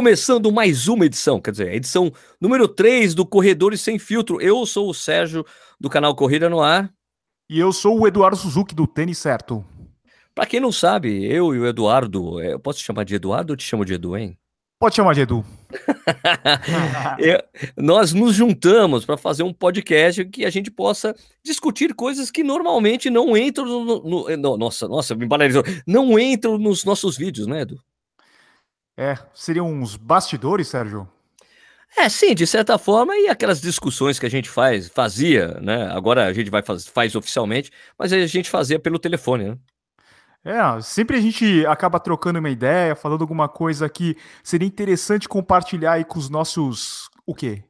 começando mais uma edição, quer dizer, edição número 3 do Corredores Sem Filtro. Eu sou o Sérgio, do canal Corrida no Ar. E eu sou o Eduardo Suzuki, do Tênis Certo. Para quem não sabe, eu e o Eduardo, é, eu posso te chamar de Eduardo ou te chamo de Edu, hein? Pode chamar de Edu. eu, nós nos juntamos para fazer um podcast que a gente possa discutir coisas que normalmente não entram no, no, no nossa, nossa, me banalizou, não entram nos nossos vídeos, né, Edu? É, seriam uns bastidores, Sérgio? É, sim, de certa forma, e aquelas discussões que a gente faz, fazia, né? Agora a gente vai faz, faz oficialmente, mas a gente fazia pelo telefone, né? É, sempre a gente acaba trocando uma ideia, falando alguma coisa que seria interessante compartilhar aí com os nossos. O quê?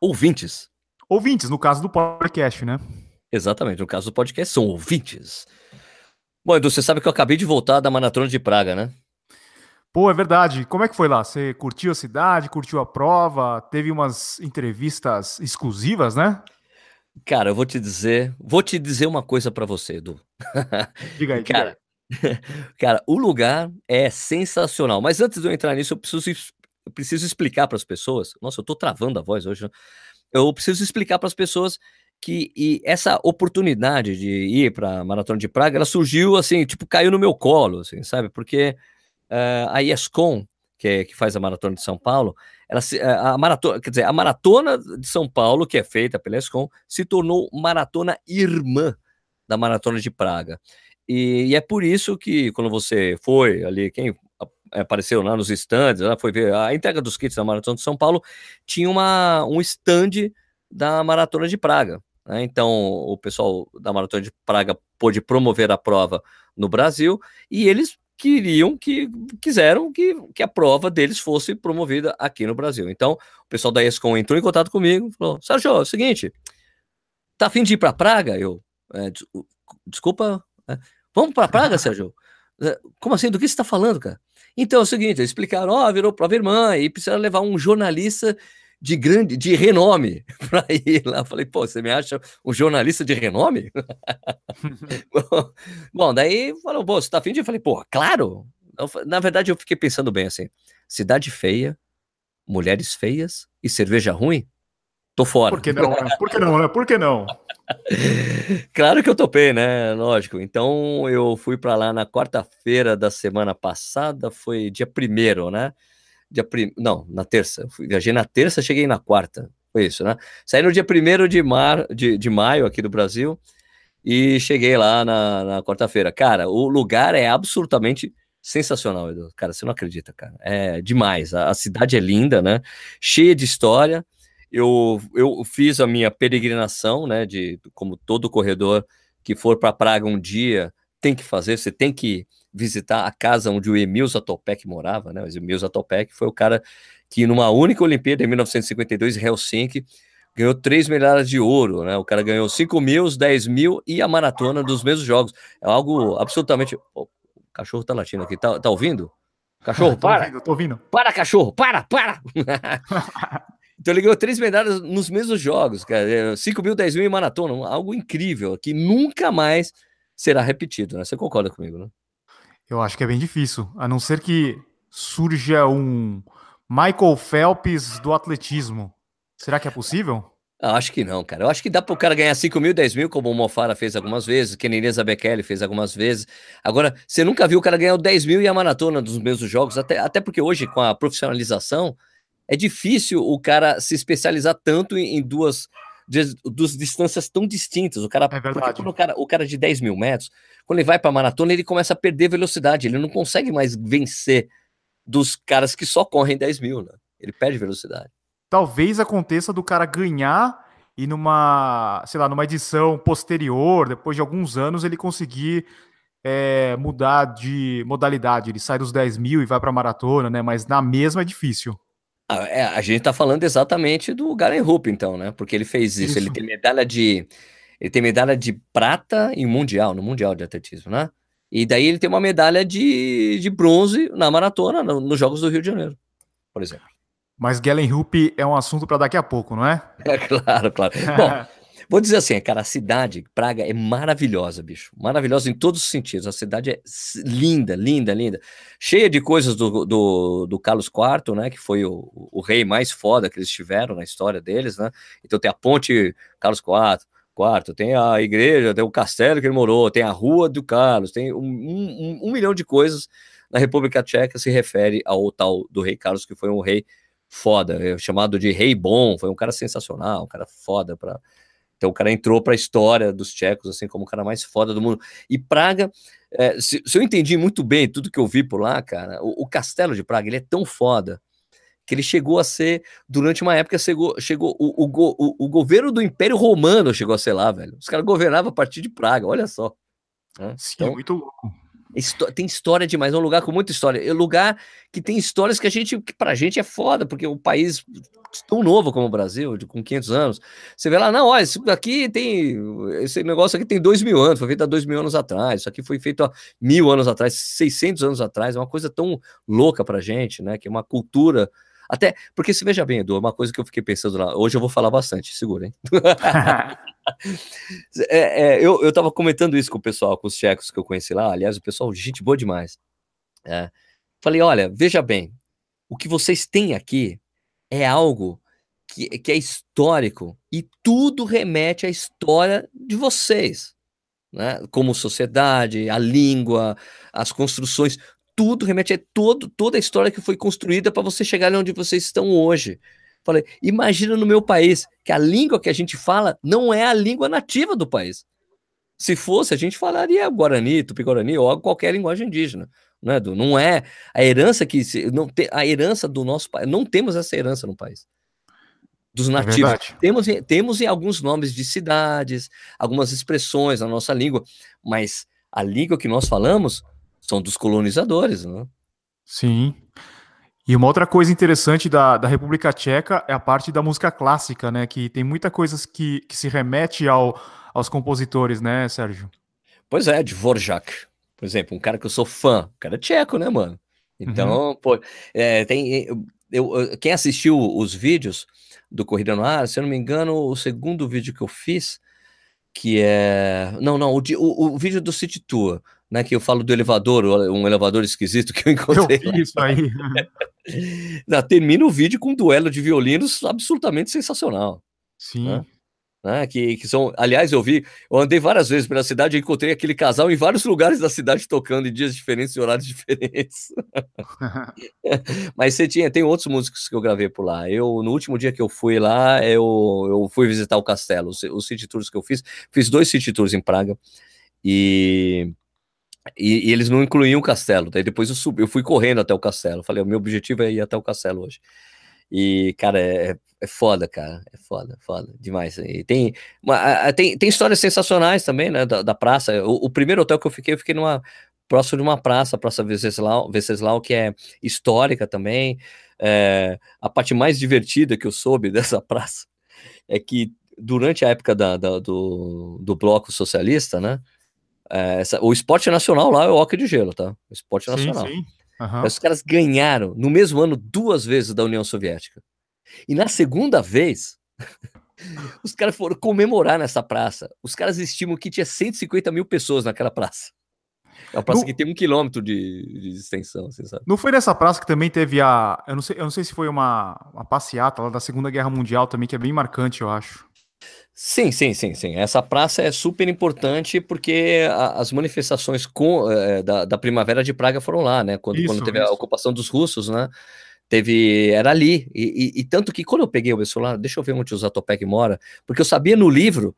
Ouvintes. Ouvintes, no caso do podcast, né? Exatamente, no caso do podcast são ouvintes. Bom, Edu, você sabe que eu acabei de voltar da Maratona de Praga, né? Pô, é verdade. Como é que foi lá? Você curtiu a cidade, curtiu a prova? Teve umas entrevistas exclusivas, né? Cara, eu vou te dizer, vou te dizer uma coisa para você, Edu. Diga aí, cara. Diga. Cara, o lugar é sensacional. Mas antes de eu entrar nisso, eu preciso, eu preciso explicar para as pessoas. Nossa, eu tô travando a voz hoje. Né? Eu preciso explicar para as pessoas que essa oportunidade de ir para a Maratona de Praga, ela surgiu assim, tipo, caiu no meu colo, assim, sabe? Porque uh, a ESCOM, que, é, que faz a Maratona de São Paulo, ela se, eh, a maratona, quer dizer, a Maratona de São Paulo, que é feita pela ESCOM, se tornou maratona irmã da Maratona de Praga. E, e, é por isso que quando você foi ali, quem apareceu lá nos stands, lá foi ver a entrega dos kits da Maratona de São Paulo, tinha uma, um stand da Maratona de Praga. Né? Então, o pessoal da Maratona de Praga pôde promover a prova no Brasil e eles queriam que quiseram que, que a prova deles fosse promovida aqui no Brasil. Então, o pessoal da ESCOM entrou em contato comigo, falou: Sérgio, é o seguinte, tá afim de ir para Praga? Eu, é, desculpa, é, Vamos para Praga, Sérgio? É, como assim? Do que você está falando, cara? Então é o seguinte, eles explicaram, ó, oh, virou prova irmã e precisa levar um jornalista de grande, de renome para ir lá. falei, pô, você me acha um jornalista de renome? bom, daí falou, pô, você tá afim de? Eu falei, pô, claro. Eu, na verdade, eu fiquei pensando bem assim: cidade feia, mulheres feias e cerveja ruim? Tô fora. Por que não? Né? Por que não, né? Por que não? claro que eu topei, né? Lógico. Então eu fui para lá na quarta-feira da semana passada, foi dia primeiro, né? Dia prim... Não, na terça. Viajei na terça, cheguei na quarta. Foi isso, né? Saí no dia primeiro de, mar... de, de maio aqui do Brasil e cheguei lá na, na quarta-feira. Cara, o lugar é absolutamente sensacional, Edu. Cara, você não acredita, cara. É demais. A, a cidade é linda, né? Cheia de história eu, eu fiz a minha peregrinação, né, de como todo corredor que for para Praga um dia tem que fazer, você tem que visitar a casa onde o Emil Zatopek morava, né? O Emil Zatopek foi o cara que numa única Olimpíada em 1952 em Helsinki ganhou três medalhas de ouro, né? O cara ganhou 5 mil, 10 mil e a maratona dos mesmos jogos. É algo absolutamente. Oh, o cachorro tá latindo aqui, tá, tá ouvindo? Cachorro, para! Ouvindo, tô ouvindo. Para, cachorro, para, para! Então ele ganhou três medalhas nos mesmos jogos, cara. 5 é, mil, 10 mil em maratona, algo incrível, que nunca mais será repetido, né? Você concorda comigo, né? Eu acho que é bem difícil, a não ser que surja um Michael Phelps do atletismo. Será que é possível? Acho que não, cara. Eu acho que dá para o cara ganhar 5 mil, 10 mil, como o Mofara fez algumas vezes, que Inês Bekele fez algumas vezes. Agora, você nunca viu o cara ganhar 10 mil e a maratona dos mesmos jogos, até, até porque hoje, com a profissionalização, é difícil o cara se especializar tanto em, em duas, duas distâncias tão distintas. O cara, é verdade. o cara, o cara de 10 mil metros, quando ele vai para maratona, ele começa a perder velocidade, ele não consegue mais vencer dos caras que só correm 10 mil, né? Ele perde velocidade. Talvez aconteça do cara ganhar e numa, sei lá, numa edição posterior, depois de alguns anos, ele conseguir é, mudar de modalidade. Ele sai dos 10 mil e vai para maratona, né? Mas na mesma é difícil. A, é, a gente tá falando exatamente do Garen Rupp, então, né? Porque ele fez isso. isso. Ele tem medalha de. Ele tem medalha de prata em mundial, no Mundial de Atletismo, né? E daí ele tem uma medalha de, de bronze na maratona, no, nos Jogos do Rio de Janeiro, por exemplo. Mas Galen Rupp é um assunto para daqui a pouco, não é? É claro, claro. Bom, Vou dizer assim, cara, a cidade, Praga, é maravilhosa, bicho. Maravilhosa em todos os sentidos. A cidade é linda, linda, linda. Cheia de coisas do, do, do Carlos IV, né? Que foi o, o, rei mais foda que eles tiveram na história deles, né? Então tem a ponte Carlos IV, quarto, tem a igreja, tem o castelo que ele morou, tem a rua do Carlos, tem um, um, um milhão de coisas na República Tcheca se refere ao tal do rei Carlos, que foi um rei foda, é chamado de rei bom, foi um cara sensacional, um cara foda para então o cara entrou para a história dos tchecos assim como o cara mais foda do mundo. E Praga, é, se, se, eu entendi muito bem tudo que eu vi por lá, cara, o, o, castelo de Praga ele é tão foda que ele chegou a ser durante uma época chegou, chegou o, o, o, governo do Império Romano chegou a ser lá, velho. Os caras governavam a partir de Praga, olha só. Né? Sim, então, muito louco tem história demais, é um lugar com muita história. É um lugar que tem histórias que a gente, que pra gente é foda, porque o país tão novo como o Brasil, de, com 500 anos, você vê lá, não, olha, isso aqui tem, esse negócio aqui tem dois mil anos, foi feito há dois mil anos atrás, isso aqui foi feito há mil anos atrás, 600 anos atrás, é uma coisa tão louca pra gente, né, que é uma cultura até, porque se veja bem, Edu, uma coisa que eu fiquei pensando lá, hoje eu vou falar bastante, segura, hein? é, é, eu, eu tava comentando isso com o pessoal, com os tchecos que eu conheci lá, aliás, o pessoal, gente boa demais. É, falei, olha, veja bem, o que vocês têm aqui é algo que, que é histórico e tudo remete à história de vocês. Né? Como sociedade, a língua, as construções, tudo remete a todo, toda a história que foi construída para você chegar onde vocês estão hoje. Falei, imagina no meu país, que a língua que a gente fala não é a língua nativa do país. Se fosse, a gente falaria Guarani, Tupi-Guarani ou qualquer linguagem indígena. Não é, não é a herança que não tem a herança do nosso país. Não temos essa herança no país dos é nativos. É temos, temos em alguns nomes de cidades, algumas expressões na nossa língua, mas a língua que nós falamos são dos colonizadores, né? Sim. E uma outra coisa interessante da, da República Tcheca é a parte da música clássica, né? Que tem muita coisa que, que se remete ao, aos compositores, né, Sérgio? Pois é, Dvorak, por exemplo, um cara que eu sou fã, um cara é tcheco, né, mano? Então, uhum. pô, é, tem, eu, eu, quem assistiu os vídeos do Corrida no Ar, se eu não me engano, o segundo vídeo que eu fiz, que é. Não, não, o, o, o vídeo do City Tour, né? Que eu falo do elevador, um elevador esquisito que eu encontrei. Eu vi isso aí. termina o vídeo com um duelo de violinos absolutamente sensacional. Sim. Né? Né, que, que são, aliás, eu vi, eu andei várias vezes pela cidade e encontrei aquele casal em vários lugares da cidade tocando em dias diferentes e horários diferentes. Mas você tinha, tem outros músicos que eu gravei por lá. Eu, no último dia que eu fui lá, eu, eu fui visitar o castelo. Os, os city tours que eu fiz, fiz dois city tours em Praga e e, e, eles não incluíam o castelo. Daí depois eu subi, eu fui correndo até o castelo. Falei, o meu objetivo é ir até o castelo hoje. E, cara, é, é foda, cara. É foda, foda demais. E tem, uma, tem, tem histórias sensacionais também, né? Da, da praça. O, o, primeiro hotel que eu fiquei, eu fiquei numa próximo de uma praça, Praça Venceslau, Venceslau que é histórica também. É, a parte mais divertida que eu soube dessa praça é que durante a época da, da do, do bloco socialista, né? É, essa, o esporte nacional lá é o hockey de gelo, tá? O esporte nacional. Sim, sim. Uhum. Os caras ganharam no mesmo ano duas vezes da União Soviética. E na segunda vez, os caras foram comemorar nessa praça. Os caras estimam que tinha 150 mil pessoas naquela praça. É uma praça no... que tem um quilômetro de, de extensão, sabe. Não foi nessa praça que também teve a. Eu não sei, eu não sei se foi uma, uma passeata lá da Segunda Guerra Mundial também, que é bem marcante, eu acho. Sim, sim, sim, sim. Essa praça é super importante porque a, as manifestações com, é, da, da, Primavera de Praga foram lá, né? Quando, isso, quando teve isso. a ocupação dos russos, né? Teve, era ali. E, e, e, tanto que quando eu peguei o meu celular, deixa eu ver onde o Zatopek mora, porque eu sabia no livro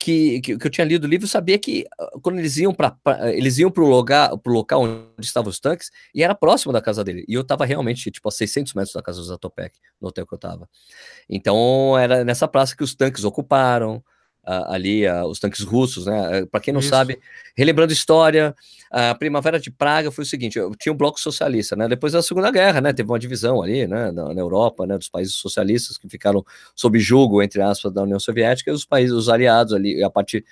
que, que, que, eu tinha lido o livro, sabia que ah, quando eles iam para eles iam para o lugar, pro local onde estavam os tanques, e era próximo da casa dele. E eu estava realmente, tipo, a 600 metros da casa do Zatopek, no hotel que eu estava. Então, era nessa praça que os tanques ocuparam, ali os tanques russos, né? Para quem não Isso. sabe, relembrando história, a Primavera de Praga foi o seguinte: tinha um bloco socialista, né? Depois da Segunda Guerra, né? Teve uma divisão ali, né? Na, na, Europa, né? Dos países socialistas que ficaram sob julgo, entre aspas, da União Soviética e os países, os aliados ali, a partir,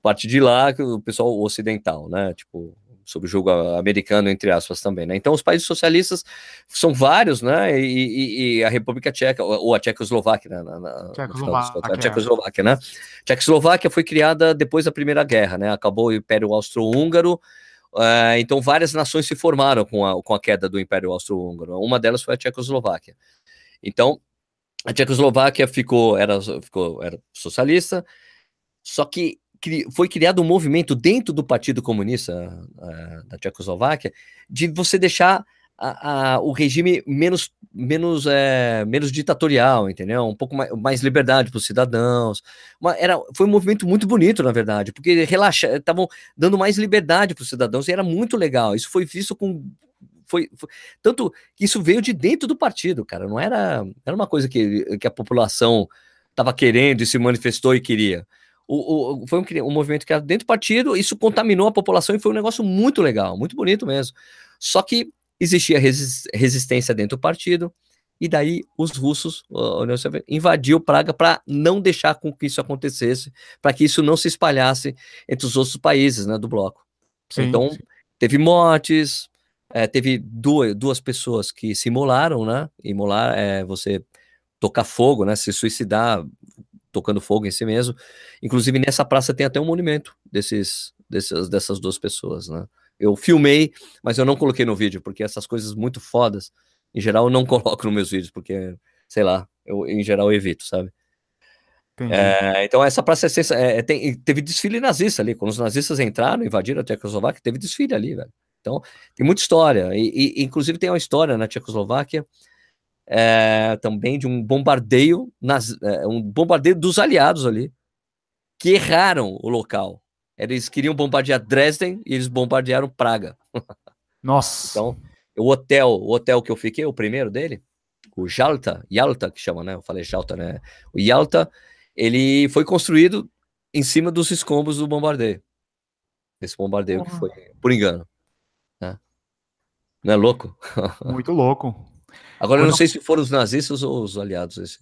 a partir de lá, o pessoal ocidental, né? Tipo, sobre o jogo americano, entre aspas, também, né? Então, os países socialistas são vários, né? E, e, e a República Tcheca, ou a Tchecoslováquia, né? Na, na, Tchecoslováquia, a Tchecoslováquia, né? Tchecoslováquia foi criada depois da Primeira Guerra, né? Acabou o Império Austro-Húngaro, uh, então várias nações se formaram com a, com a queda do Império Austro-Húngaro. Uma delas foi a Tchecoslováquia. Então, a Tchecoslováquia ficou, era, ficou, era socialista, só que foi criado um movimento dentro do Partido Comunista uh, da Tchecoslováquia de você deixar o regime menos, menos, é, menos ditatorial, entendeu? Um pouco mais, mais liberdade para os cidadãos. Uma, era, foi um movimento muito bonito, na verdade, porque relaxa, estavam dando mais liberdade para os cidadãos e era muito legal. Isso foi visto com. Foi, foi, tanto que isso veio de dentro do partido, cara. Não era, era uma coisa que, que a população estava querendo e se manifestou e queria o, o, foi um, um movimento que era dentro do partido, isso contaminou a população e foi um negócio muito legal, muito bonito mesmo. Só que existia resistência dentro do partido, e daí os russos invadiu Praga para não deixar com que isso acontecesse, para que isso não se espalhasse entre os outros países né, do bloco. Sim, então, sim. teve mortes, é, teve duas, duas pessoas que se imolaram, né? Imolar é você tocar fogo, né? Se suicidar tocando fogo em si mesmo. Inclusive, nessa praça tem até um monumento desses, desses, dessas duas pessoas, né? Eu filmei, mas eu não coloquei no vídeo, porque essas coisas muito fodas, em geral, eu não coloco nos meus vídeos, porque, sei lá, eu em geral evito, sabe? É, então essa praça é, é, tem, teve desfile nazista ali, quando os nazistas entraram, invadiram a Tchecoslováquia, teve desfile ali, velho. Então tem muita história, e, e inclusive tem uma história na Tchecoslováquia é, também de um bombardeio, nas, é, um bombardeio dos aliados ali, que erraram o local. Eles queriam bombardear Dresden e eles bombardearam Praga. Nossa. então, o hotel, o hotel que eu fiquei, o primeiro dele, o Jalta, Yalta que chama, né? Eu falei Jalta, né? O Yalta, ele foi construído em cima dos escombros do bombardeio. Esse bombardeio que foi por engano. Né? Não é louco? Muito louco. Agora, eu não sei se foram os nazistas ou os aliados.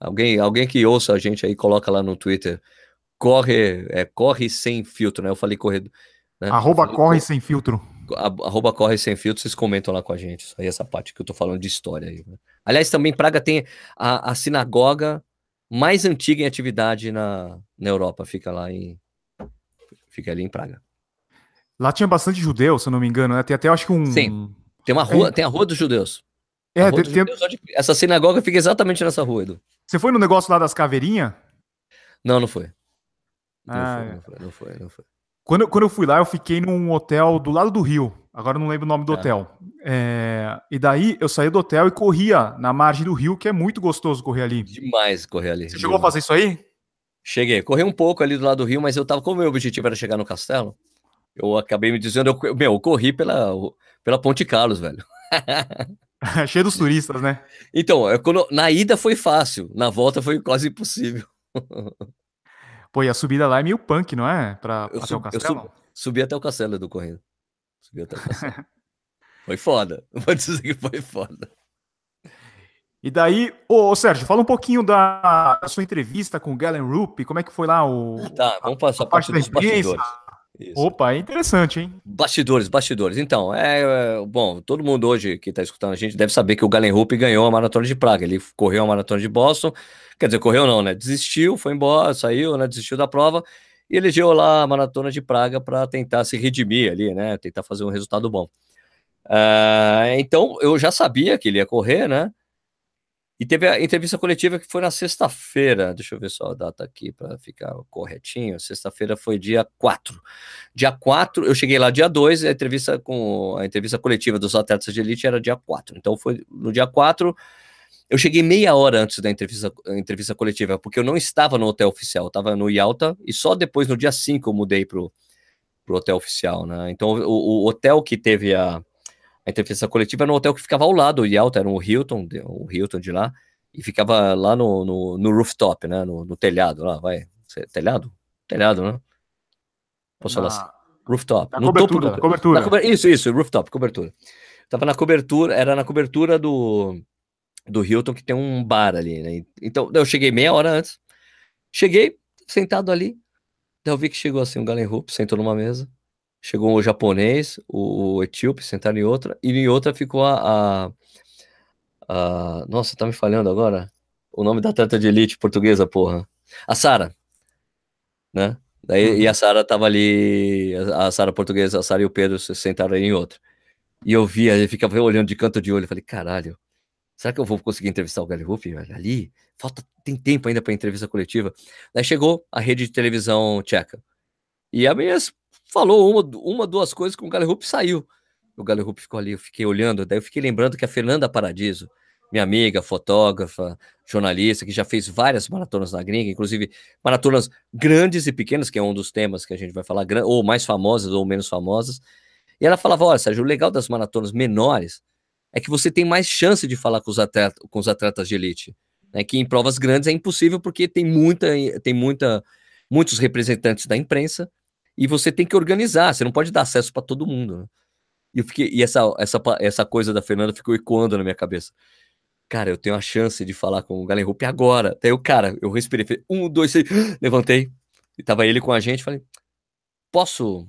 Alguém, alguém que ouça a gente aí, coloca lá no Twitter. Corre, é, corre sem filtro, né? Eu falei correr. Né? Arroba falei, corre sem filtro. Arroba corre sem filtro, vocês comentam lá com a gente. Isso aí, essa parte que eu tô falando de história aí. Né? Aliás, também Praga tem a, a sinagoga mais antiga em atividade na, na Europa. Fica lá em. Fica ali em Praga. Lá tinha bastante judeu, se eu não me engano, né? Tem até, acho que um. Sim. Tem uma rua, é... tem a Rua dos Judeus. É, tem, tem... Essa sinagoga fica exatamente nessa rua, Edu. Você foi no negócio lá das caveirinhas? Não, não foi. Não, ah, foi, é. não foi, não foi, não foi. Quando, quando eu fui lá, eu fiquei num hotel do lado do rio. Agora eu não lembro o nome do é. hotel. É, e daí eu saí do hotel e corria na margem do rio, que é muito gostoso correr ali. Demais correr ali. Você chegou a fazer isso aí? Cheguei. Corri um pouco ali do lado do rio, mas eu tava. Como o meu objetivo era chegar no castelo, eu acabei me dizendo, eu, meu, eu corri pela, pela Ponte Carlos, velho. Cheio dos turistas, né? Então, é quando, na ida foi fácil, na volta foi quase impossível. Pô, e a subida lá é meio punk, não é? Pra, eu até sub, o castelo? Eu sub, subi até o castelo do correndo. Subi até o castelo. foi foda. Vou dizer que foi foda. E daí, ô, ô, Sérgio, fala um pouquinho da, da, sua entrevista com o Galen Rupp, como é que foi lá o. Tá, vamos passar a, a parte, parte dos bastidores. Isso. Opa, é interessante, hein? Bastidores, bastidores. Então, é, é bom, todo mundo hoje que está escutando a gente deve saber que o Galen Rupp ganhou a maratona de Praga. Ele correu a maratona de Boston, quer dizer, correu não, né? Desistiu, foi embora, saiu, né? Desistiu da prova e elegeu lá a maratona de Praga para tentar se redimir ali, né? Tentar fazer um resultado bom. Uh, então, eu já sabia que ele ia correr, né? E teve a entrevista coletiva que foi na sexta-feira. Deixa eu ver só a data aqui para ficar corretinho. Sexta-feira foi dia 4. Dia 4, eu cheguei lá dia 2, a entrevista com a entrevista coletiva dos atletas de elite era dia 4. Então foi no dia 4. Eu cheguei meia hora antes da entrevista, entrevista coletiva, porque eu não estava no hotel oficial, eu estava no Yalta, e só depois, no dia 5, eu mudei pro, pro hotel oficial, né? Então, o, o hotel que teve a, a entrevista coletiva no hotel que ficava ao lado, o Yalta era o Hilton, o Hilton de lá, e ficava lá no, no, no rooftop, né, no, no, telhado lá, vai, telhado? Telhado, né? Posso na, falar assim? Rooftop. no topo do, cobertura. cobertura. Isso, isso, rooftop, cobertura. Tava na cobertura, era na cobertura do, do Hilton, que tem um bar ali, né? Então, eu cheguei meia hora antes, cheguei, sentado ali, daí eu vi que chegou assim um Galen Hoop, sentou numa mesa, chegou o japonês, o, o etíope, sentaram em outra, e em outra ficou a, a, a, Nossa, tá me falhando agora? O nome da atleta de elite portuguesa, porra. A Sara, né? Daí, uhum. E a Sara tava ali, a, a Sara portuguesa, a Sara e o Pedro sentaram em outra. E eu via, ele ficava olhando de canto de olho, eu falei, caralho, será que eu vou conseguir entrevistar o Gary Rupp ali? Falta, tem tempo ainda para entrevista coletiva. Daí chegou a rede de televisão tcheca. E a minha falou uma, uma duas coisas com o Gary Rupp saiu. O Gary Rupp ficou ali, eu fiquei olhando, daí eu fiquei lembrando que a Fernanda Paradiso, minha amiga, fotógrafa, jornalista, que já fez várias maratonas na gringa, inclusive maratonas grandes e pequenas, que é um dos temas que a gente vai falar, ou mais famosas ou menos famosas. E ela falava: olha, Sérgio, o legal das maratonas menores é que você tem mais chance de falar com os, atletas, com os atletas de elite. Né, que em provas grandes é impossível porque tem muita, tem muita, muitos representantes da imprensa e você tem que organizar, você não pode dar acesso para todo mundo. Né? E, eu fiquei, e essa, essa, essa coisa da Fernanda ficou ecoando na minha cabeça cara, eu tenho a chance de falar com o Galen Rupp agora. Daí o cara, eu respirei, falei, um, dois, três, levantei, e tava ele com a gente, falei, posso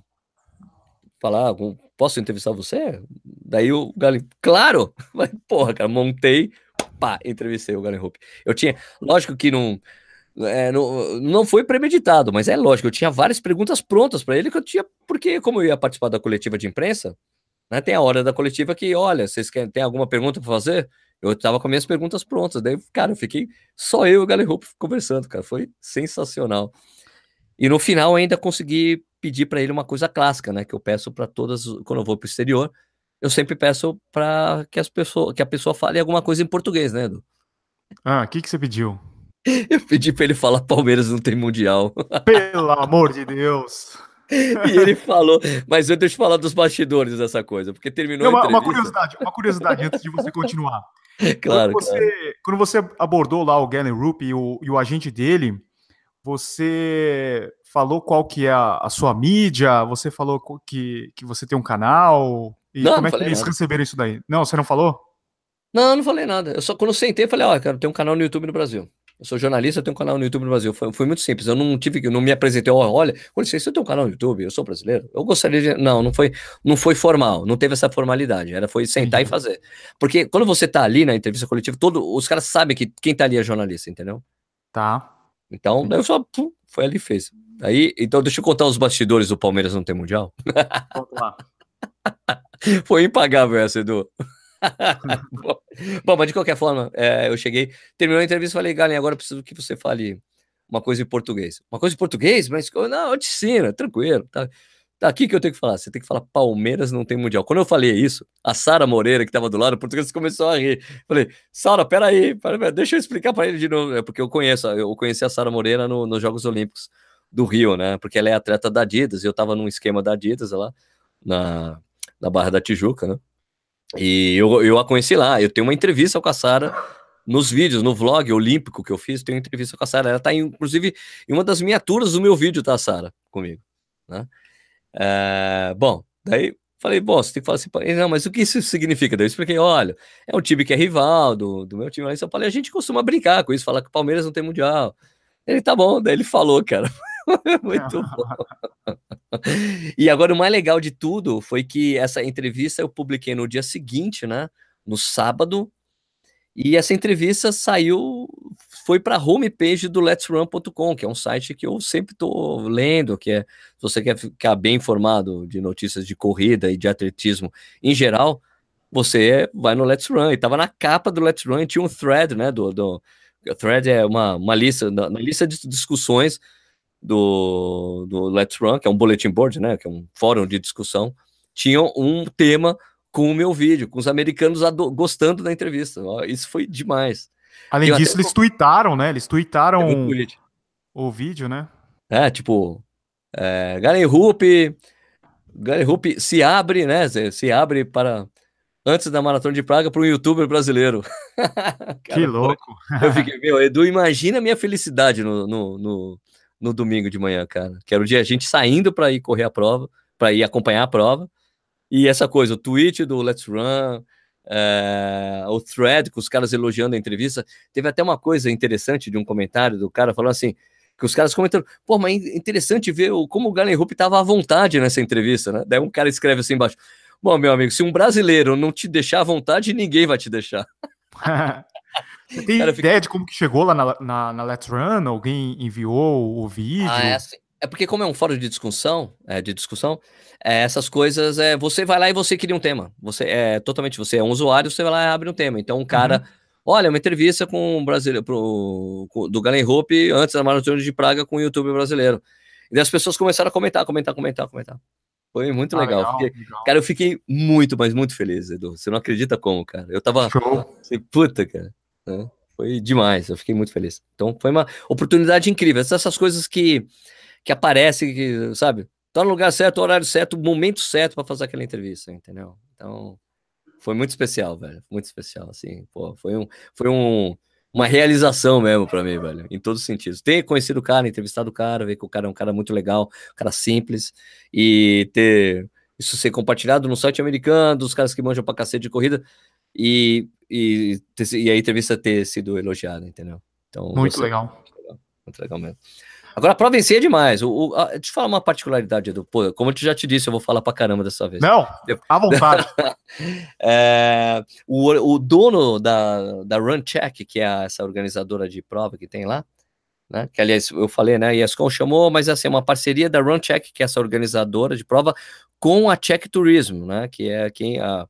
falar, posso entrevistar você? Daí o Galen, claro! Falei, porra, cara, montei, pá, entrevistei o Galen Rupp. Eu tinha, lógico que não, é, não, não foi premeditado, mas é lógico, eu tinha várias perguntas prontas para ele que eu tinha, porque como eu ia participar da coletiva de imprensa, né, tem a hora da coletiva que, olha, vocês querem, tem alguma pergunta para fazer? eu tava com minhas perguntas prontas. Daí, cara, eu fiquei só eu e o Galen Hope conversando, cara. Foi sensacional. E no final ainda consegui pedir para ele uma coisa clássica, né? Que eu peço para todas, quando eu vou para o exterior, eu sempre peço para que as pessoas, que a pessoa fale alguma coisa em português, né, Edu? Ah, o que, que você pediu? Eu pedi para ele falar Palmeiras não tem mundial. Pelo amor de Deus! E ele falou, mas eu deixo falar dos bastidores dessa coisa, porque terminou Não, uma, uma curiosidade, uma curiosidade antes de você continuar. claro, quando você, claro. Quando você abordou lá o Galen Rupp e o, e o agente dele, você falou qual que é a, a, sua mídia, você falou que, que você tem um canal, e não, como é que eles nada. receberam isso daí? Não, você não falou? Não, não falei nada. Eu só quando eu sentei, falei, ó, oh, cara, tem um canal no YouTube no Brasil. Eu sou jornalista, eu tenho um canal no YouTube no Brasil. Foi, foi muito simples. Eu não tive que, não me apresentei, olha, olha, com licença, eu tenho um canal no YouTube, eu sou brasileiro. Eu gostaria de. Não, não foi, não foi formal, não teve essa formalidade. Era foi sentar uhum. e fazer. Porque quando você tá ali na entrevista coletiva, todo, os caras sabem que quem tá ali é jornalista, entendeu? Tá. Então, daí eu só pum, foi ali e fez. Aí, então deixa eu contar os bastidores do Palmeiras não ter mundial. Vamos lá. foi impagável essa, Edu. Bom, mas de qualquer forma, é, eu cheguei, terminou a entrevista e falei, Galen, agora eu preciso que você fale uma coisa em português. Uma coisa em português? Mas não, eu te ensino, tranquilo. Tá, tá aqui que eu tenho que falar. Você tem que falar Palmeiras não tem mundial. Quando eu falei isso, a Sara Moreira, que estava do lado, o português começou a rir. Falei, Sara, peraí, peraí, deixa eu explicar para ele de novo. É porque eu conheço, eu conheci a Sara Moreira no, nos Jogos Olímpicos do Rio, né? Porque ela é atleta da Adidas, eu estava num esquema da Adidas lá, na, na Barra da Tijuca, né? E eu, eu a conheci lá. Eu tenho uma entrevista com a Sara nos vídeos, no vlog olímpico que eu fiz, tenho entrevista com a Sara. Ela tá, inclusive, em uma das miniaturas do meu vídeo, tá, Sara, comigo. Né? É, bom, daí falei, bom, você tem que falar assim, não, mas o que isso significa? Daí eu expliquei, olha, é um time que é rival do, do meu time lá em São Paulo, e a gente costuma brincar com isso, falar que o Palmeiras não tem mundial. Ele, tá bom, daí ele falou, cara. Muito bom. E agora o mais legal de tudo foi que essa entrevista eu publiquei no dia seguinte, né? No sábado. E essa entrevista saiu, foi para a homepage do letsrun.com, que é um site que eu sempre estou lendo, que é, se você quer ficar bem informado de notícias de corrida e de atletismo em geral, você vai no Let's Run. E estava na capa do Let's Run, tinha um thread, né? Do, do, thread é uma, uma lista, na lista de discussões do, do Let's Run, que é um bulletin board, né, que é um fórum de discussão, tinham um tema com o meu vídeo, com os americanos gostando da entrevista. Isso foi demais. Além Eu disso, até... eles tweetaram, né? Eles tweetaram o vídeo, né? É, tipo, é, Garen Rupp, Garen Rupp se abre, né? Se abre para antes da maratona de Praga para um youtuber brasileiro. Cara, que louco! Eu fiquei, meu, Edu, imagina a minha felicidade no, no, no, no domingo de manhã, cara. Que era o dia a gente saindo para ir correr a prova, para ir acompanhar a prova. E essa coisa, o tweet do Let's Run, é, o thread com os caras elogiando a entrevista. Teve até uma coisa interessante de um comentário do cara falando assim: que os caras comentando, pô, mas é interessante ver o, como o Galen Rupp estava à vontade nessa entrevista, né? Daí um cara escreve assim embaixo, bom, meu amigo, se um brasileiro não te deixar à vontade, ninguém vai te deixar. Você tem cara, ideia de como que chegou lá na, na, na Let's Run? Alguém enviou o vídeo? Ah, é, assim, é porque como é um fórum de discussão, é, de discussão, é, essas coisas, é, você vai lá e você cria um tema. Você é totalmente, você é um usuário, você vai lá e abre um tema. Então um cara... Uhum Olha, uma entrevista com um brasileiro, pro, com, do Galen Hope antes da Maratona de Praga com o YouTube brasileiro. E as pessoas começaram a comentar, comentar, comentar, comentar. Foi muito ah, legal. legal, legal. Cara, eu fiquei muito, mas muito feliz, Edu. Você não acredita como, cara. Eu tava. Show. Assim, puta, cara. Né? Foi demais, eu fiquei muito feliz. Então foi uma oportunidade incrível. Essas coisas que, que aparecem, que, sabe? Tá no lugar certo, horário certo, momento certo para fazer aquela entrevista, entendeu? Então, foi muito especial, velho. Muito especial, assim. Pô, foi um, foi um, uma realização mesmo para mim, velho, em todos os sentidos. Ter conhecido o cara, entrevistado o cara, ver que o cara é um cara muito legal, um cara simples, e ter isso ser compartilhado no site americano, dos caras que manjam pra cacete de corrida, e, e, e a entrevista ter sido elogiada, entendeu? Então, muito legal. Muito legal mesmo. Agora, a prova em si é demais. O, o, a, deixa eu falar uma particularidade, Edu. Pô, como eu já te disse, eu vou falar pra caramba dessa vez. Não, à vontade. é, o, o dono da, da Run Check, que é essa organizadora de prova que tem lá, né? Que aliás eu falei, né? A ESCOM chamou, mas assim, é uma parceria da Run Check, que é essa organizadora de prova, com a Check Turismo, né? Que é quem a,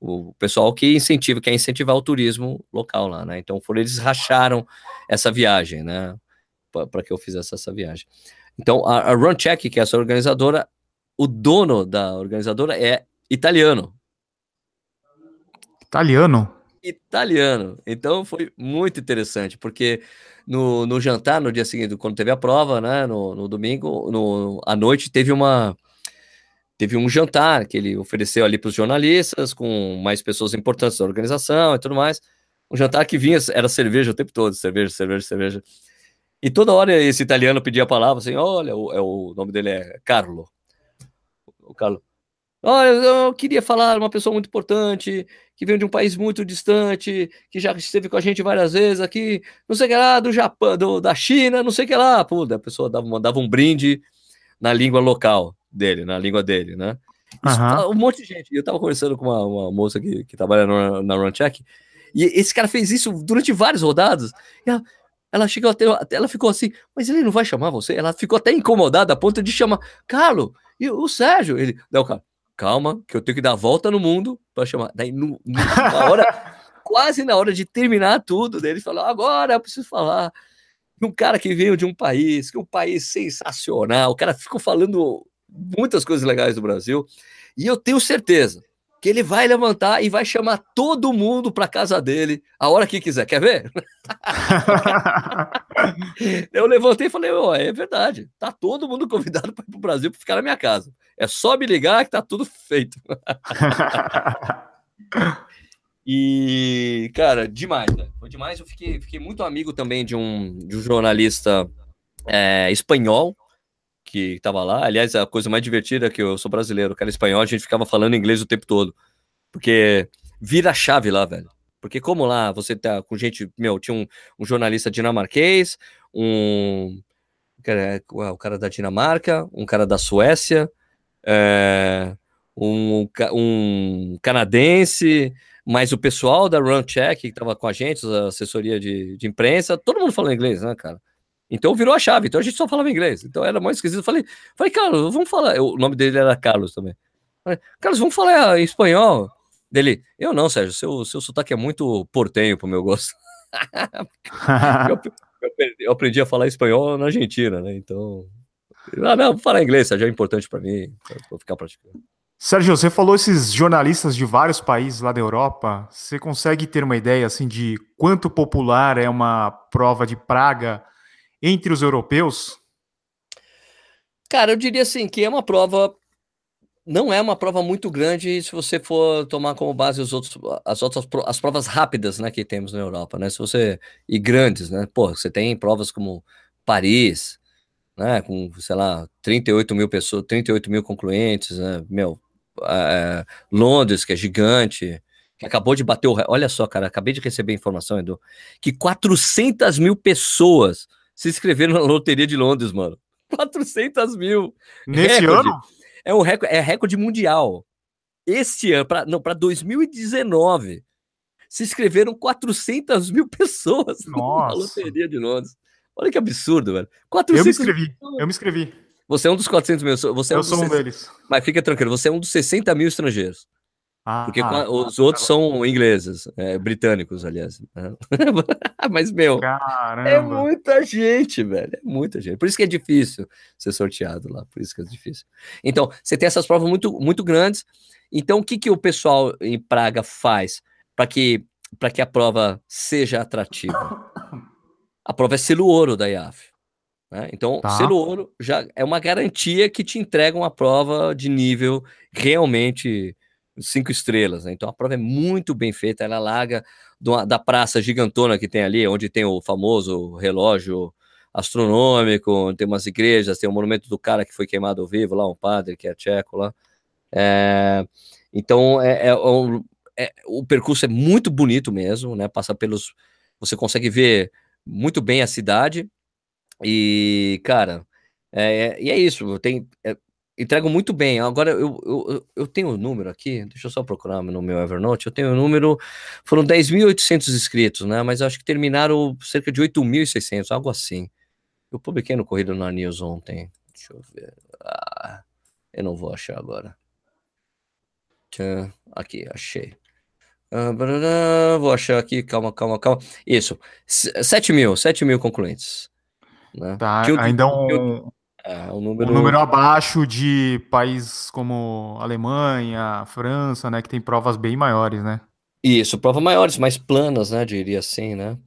o pessoal que incentiva, quer incentivar o turismo local lá, né? Então foram eles racharam essa viagem, né? para que eu fizesse essa viagem. Então, a, a Runcheck, que é essa organizadora, o dono da organizadora é italiano. Italiano? Italiano. Então foi muito interessante, porque no, no jantar, no dia seguinte, quando teve a prova, né, no, no domingo, no, à noite, teve uma teve um jantar que ele ofereceu ali para os jornalistas, com mais pessoas importantes da organização e tudo mais. Um jantar que vinha, era cerveja o tempo todo, cerveja, cerveja, cerveja. E toda hora esse italiano pedia a palavra assim: olha, o, é, o nome dele é Carlo. O Carlo. Olha, eu queria falar uma pessoa muito importante, que veio de um país muito distante, que já esteve com a gente várias vezes aqui, não sei o que lá, do Japão, do, da China, não sei o que lá. Pô, a pessoa dava, mandava um brinde na língua local dele, na língua dele, né? Isso, uhum. Um monte de gente. Eu tava conversando com uma, uma moça que, que trabalha na, na Runcheck, e esse cara fez isso durante várias rodadas. Ela, ela chegou até, ela ficou assim, mas ele não vai chamar você? Ela ficou até incomodada a ponto de chamar, Carlos, e o Sérgio? Ele, não, cara, calma, que eu tenho que dar a volta no mundo para chamar. Daí, no, na hora, quase na hora de terminar tudo, ele falou, agora eu preciso falar. Um cara que veio de um país, que é um país sensacional, o cara ficou falando muitas coisas legais do Brasil, e eu tenho certeza que ele vai levantar e vai chamar todo mundo para casa dele a hora que quiser. Quer ver? eu levantei e falei: oh, é verdade, tá todo mundo convidado para ir para o Brasil para ficar na minha casa. É só me ligar que tá tudo feito. e, cara, demais, né? Foi demais. Eu fiquei, fiquei muito amigo também de um, de um jornalista é, espanhol que estava lá. Aliás, a coisa mais divertida é que eu sou brasileiro, cara espanhol, a gente ficava falando inglês o tempo todo. Porque vira chave lá, velho. Porque como lá você tá com gente, meu, tinha um, um jornalista dinamarquês, um cara, o cara da Dinamarca, um cara da Suécia, é, um, um canadense, mas o pessoal da Run Check que estava com a gente, a assessoria de, de imprensa, todo mundo falando inglês, né, cara? Então virou a chave. Então a gente só falava inglês. Então era mais esquisito. Eu falei, falei, Carlos, vamos falar. o nome dele era Carlos também. Falei, Carlos, vamos falar em espanhol. Dele, eu não, Sérgio, seu, seu sotaque é muito portenho pro meu gosto. eu, eu, aprendi a falar espanhol na Argentina, né? Então. Ah, não, falar inglês, Sérgio, é importante para mim. Vou ficar praticando. Sérgio, você falou esses jornalistas de vários países lá da Europa. Você consegue ter uma ideia assim de quanto popular é uma prova de praga entre os europeus? Cara, eu diria assim que é uma prova não é uma prova muito grande se você for tomar como base os outros, as outras as provas rápidas, né, que temos na Europa, né? Se você e grandes, né? Pô, você tem provas como Paris, né, com sei lá 38 mil pessoas, 38 mil concluentes, né? Meu, é, Londres que é gigante, que acabou de bater o, olha só, cara, acabei de receber informação, Edu, que 400 mil pessoas se inscreveram na loteria de Londres, mano. 400 mil. Nesse recorde. ano? É um recorde, é recorde mundial. Este ano, pra, não, para 2019, se inscreveram 400 mil pessoas Nossa. na loteria de Londres. Olha que absurdo, velho. 400 eu me inscrevi, eu me inscrevi. Você é um dos 400 mil. Você é eu um sou um 60... deles. Mas fica tranquilo, você é um dos 60 mil estrangeiros. Ah, Porque ah, os outros são ingleses, é, britânicos, aliás. Né? Mas, meu, é Caramba. é muita gente, velho. É muita gente. Por isso que é difícil ser sorteado lá. Por isso que é difícil. Então, você tem essas provas muito, muito grandes. Então, o que, que o pessoal em Praga faz para que, que a prova seja atrativa? A prova é selo ouro da IAF. Né? Então, tá. selo ouro já é uma garantia que te entrega uma prova de nível realmente cinco estrelas. Né? Então, a prova é muito bem feita. Ela larga da praça gigantona que tem ali, onde tem o famoso relógio astronômico, tem umas igrejas, tem o monumento do cara que foi queimado ao vivo lá, um padre que é tcheco lá. É, então, é, é, é, o percurso é muito bonito mesmo, né? Passa pelos. Você consegue ver muito bem a cidade. E, cara, é, é e é isso. Tem, entrego muito bem. Agora, eu, eu, eu tenho o um número aqui, deixa eu só procurar no meu Evernote. Eu tenho o um número, foram 10.800 inscritos, né? Mas acho que terminaram cerca de 8.600, algo assim. Eu publiquei no Corrida na News ontem. Deixa eu ver. Ah, eu não vou achar agora. Aqui, achei. Ah, vou achar aqui, calma, calma, calma. Isso, 7 mil, 7 mil concluintes. Né? Tá, eu, ainda um, é, um, número... um número abaixo de países como Alemanha, França, né, que tem provas bem maiores, né? Isso, provas maiores, mais planas, né, diria assim, né?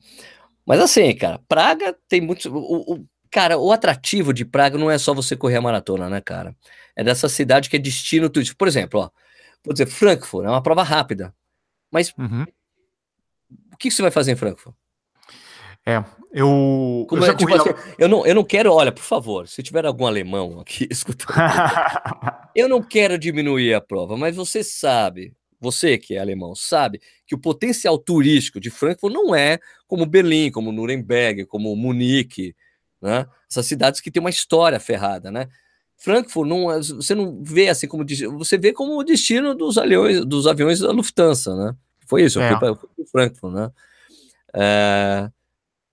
Mas assim, cara, Praga tem muito... O, o, cara, o atrativo de Praga não é só você correr a maratona, né, cara? É dessa cidade que é destino turístico. Por exemplo, ó, vou dizer, Frankfurt é uma prova rápida. Mas uhum. o que você vai fazer em Frankfurt? É, eu. Como eu, é, tipo assim, eu, não, eu não quero, olha, por favor, se tiver algum alemão aqui escutando, eu não quero diminuir a prova, mas você sabe, você que é alemão, sabe que o potencial turístico de Frankfurt não é como Berlim, como Nuremberg, como Munique, né? Essas cidades que têm uma história ferrada, né? Frankfurt não, é, você não vê assim como você vê como o destino dos aviões, dos aviões da Lufthansa, né? Foi isso, é. eu fui para Frankfurt, né? É,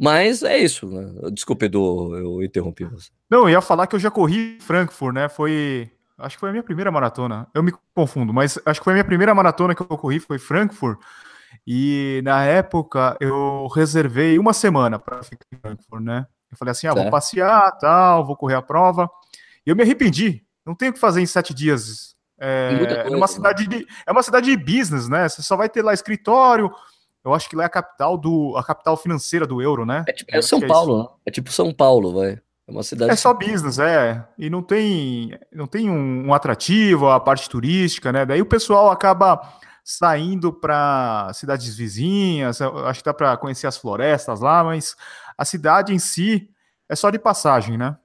mas é isso, né? Desculpe, Edu, eu interrompi você. Não, eu ia falar que eu já corri Frankfurt, né? Foi. Acho que foi a minha primeira maratona. Eu me confundo, mas acho que foi a minha primeira maratona que eu corri, foi Frankfurt. E na época eu reservei uma semana para ficar em Frankfurt, né? Eu falei assim: ah, vou passear, tal, vou correr a prova. E eu me arrependi. Não tenho o que fazer em sete dias. É, coisa, uma cidade de, é uma cidade de business, né? Você só vai ter lá escritório. Eu acho que lá é a capital do a capital financeira do euro, né? É tipo é São é Paulo, né? É tipo São Paulo, vai. É uma cidade. É só business, é. E não tem não tem um, um atrativo, a parte turística, né? Daí o pessoal acaba saindo para cidades vizinhas. Acho que dá para conhecer as florestas lá, mas a cidade em si é só de passagem, né?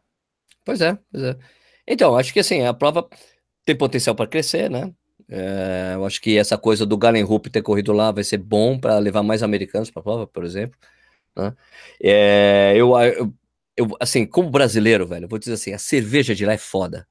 Pois é, pois é. Então, acho que assim, a prova tem potencial para crescer, né? É, eu acho que essa coisa do Galen Rupp ter corrido lá vai ser bom para levar mais americanos para a prova, por exemplo. Né? É, eu, eu, eu, assim, como brasileiro, velho, eu vou dizer assim: a cerveja de lá é foda.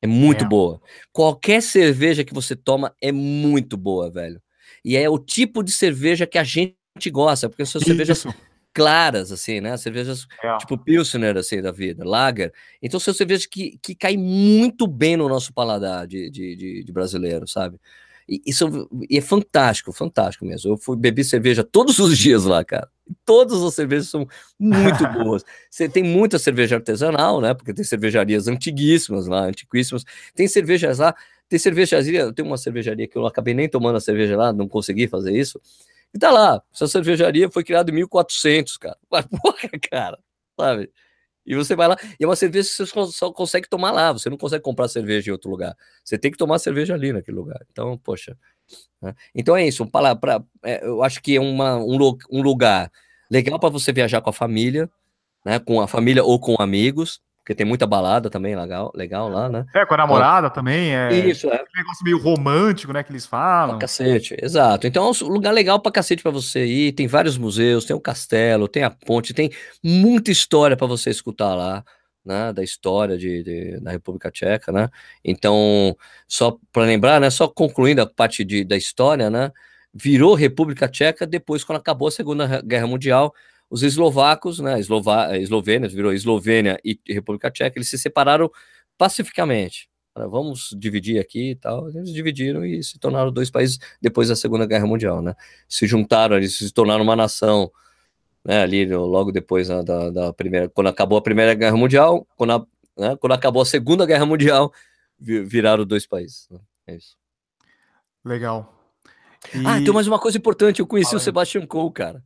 É muito é. boa. Qualquer cerveja que você toma é muito boa, velho. E é o tipo de cerveja que a gente gosta, porque são cervejas claras, assim, né? Cervejas é. tipo Pilsner, assim, da vida, Lager. Então são cervejas que, que caem muito bem no nosso paladar de, de, de, de brasileiro, sabe? E, e, é fantástico, fantástico mesmo. Eu fui beber cerveja todos os dias lá, cara. Todas as cervejas são muito boas. Você tem muita cerveja artesanal, né? Porque tem cervejarias antiguíssimas lá, antiquíssimas. Tem cervejas lá, tem cervejaria, tem uma cervejaria que eu acabei nem tomando a cerveja lá, não consegui fazer isso e tá lá, essa cervejaria foi criada em 1400, cara. Mas, porra, cara, sabe? E você vai lá, e é uma cerveja que você só consegue tomar lá, você não consegue comprar cerveja em outro lugar. Você tem que tomar cerveja ali naquele lugar. Então, poxa. Né? Então é isso, pra, pra, é, eu acho que é uma, um, um lugar legal para você viajar com a família, né? Com a família ou com amigos, porque tem muita balada também legal, legal lá, né? É, com a namorada também, é. Isso, é. Um negócio meio romântico, né, que eles falam. Pra cacete, exato. Então é um lugar legal pra cacete pra você ir. Tem vários museus, tem o castelo, tem a ponte, tem muita história pra você escutar lá, né? Da história de, de da República Tcheca, né? Então, só pra lembrar, né? Só concluindo a parte de, da história, né? Virou República Tcheca depois, quando acabou a Segunda Guerra Mundial os eslovacos, né, Eslova, Eslovênia, virou Eslovênia e República Tcheca, eles se separaram pacificamente. Vamos dividir aqui e tal. Eles dividiram e se tornaram dois países depois da Segunda Guerra Mundial, né? Se juntaram, eles se tornaram uma nação, né? Ali logo depois né, da, da primeira, quando acabou a Primeira Guerra Mundial, quando, a, né, quando acabou a Segunda Guerra Mundial, viraram dois países. Né? É isso. Legal. E... Ah, tem mais uma coisa importante. Eu conheci o Sebastian Coe, cara.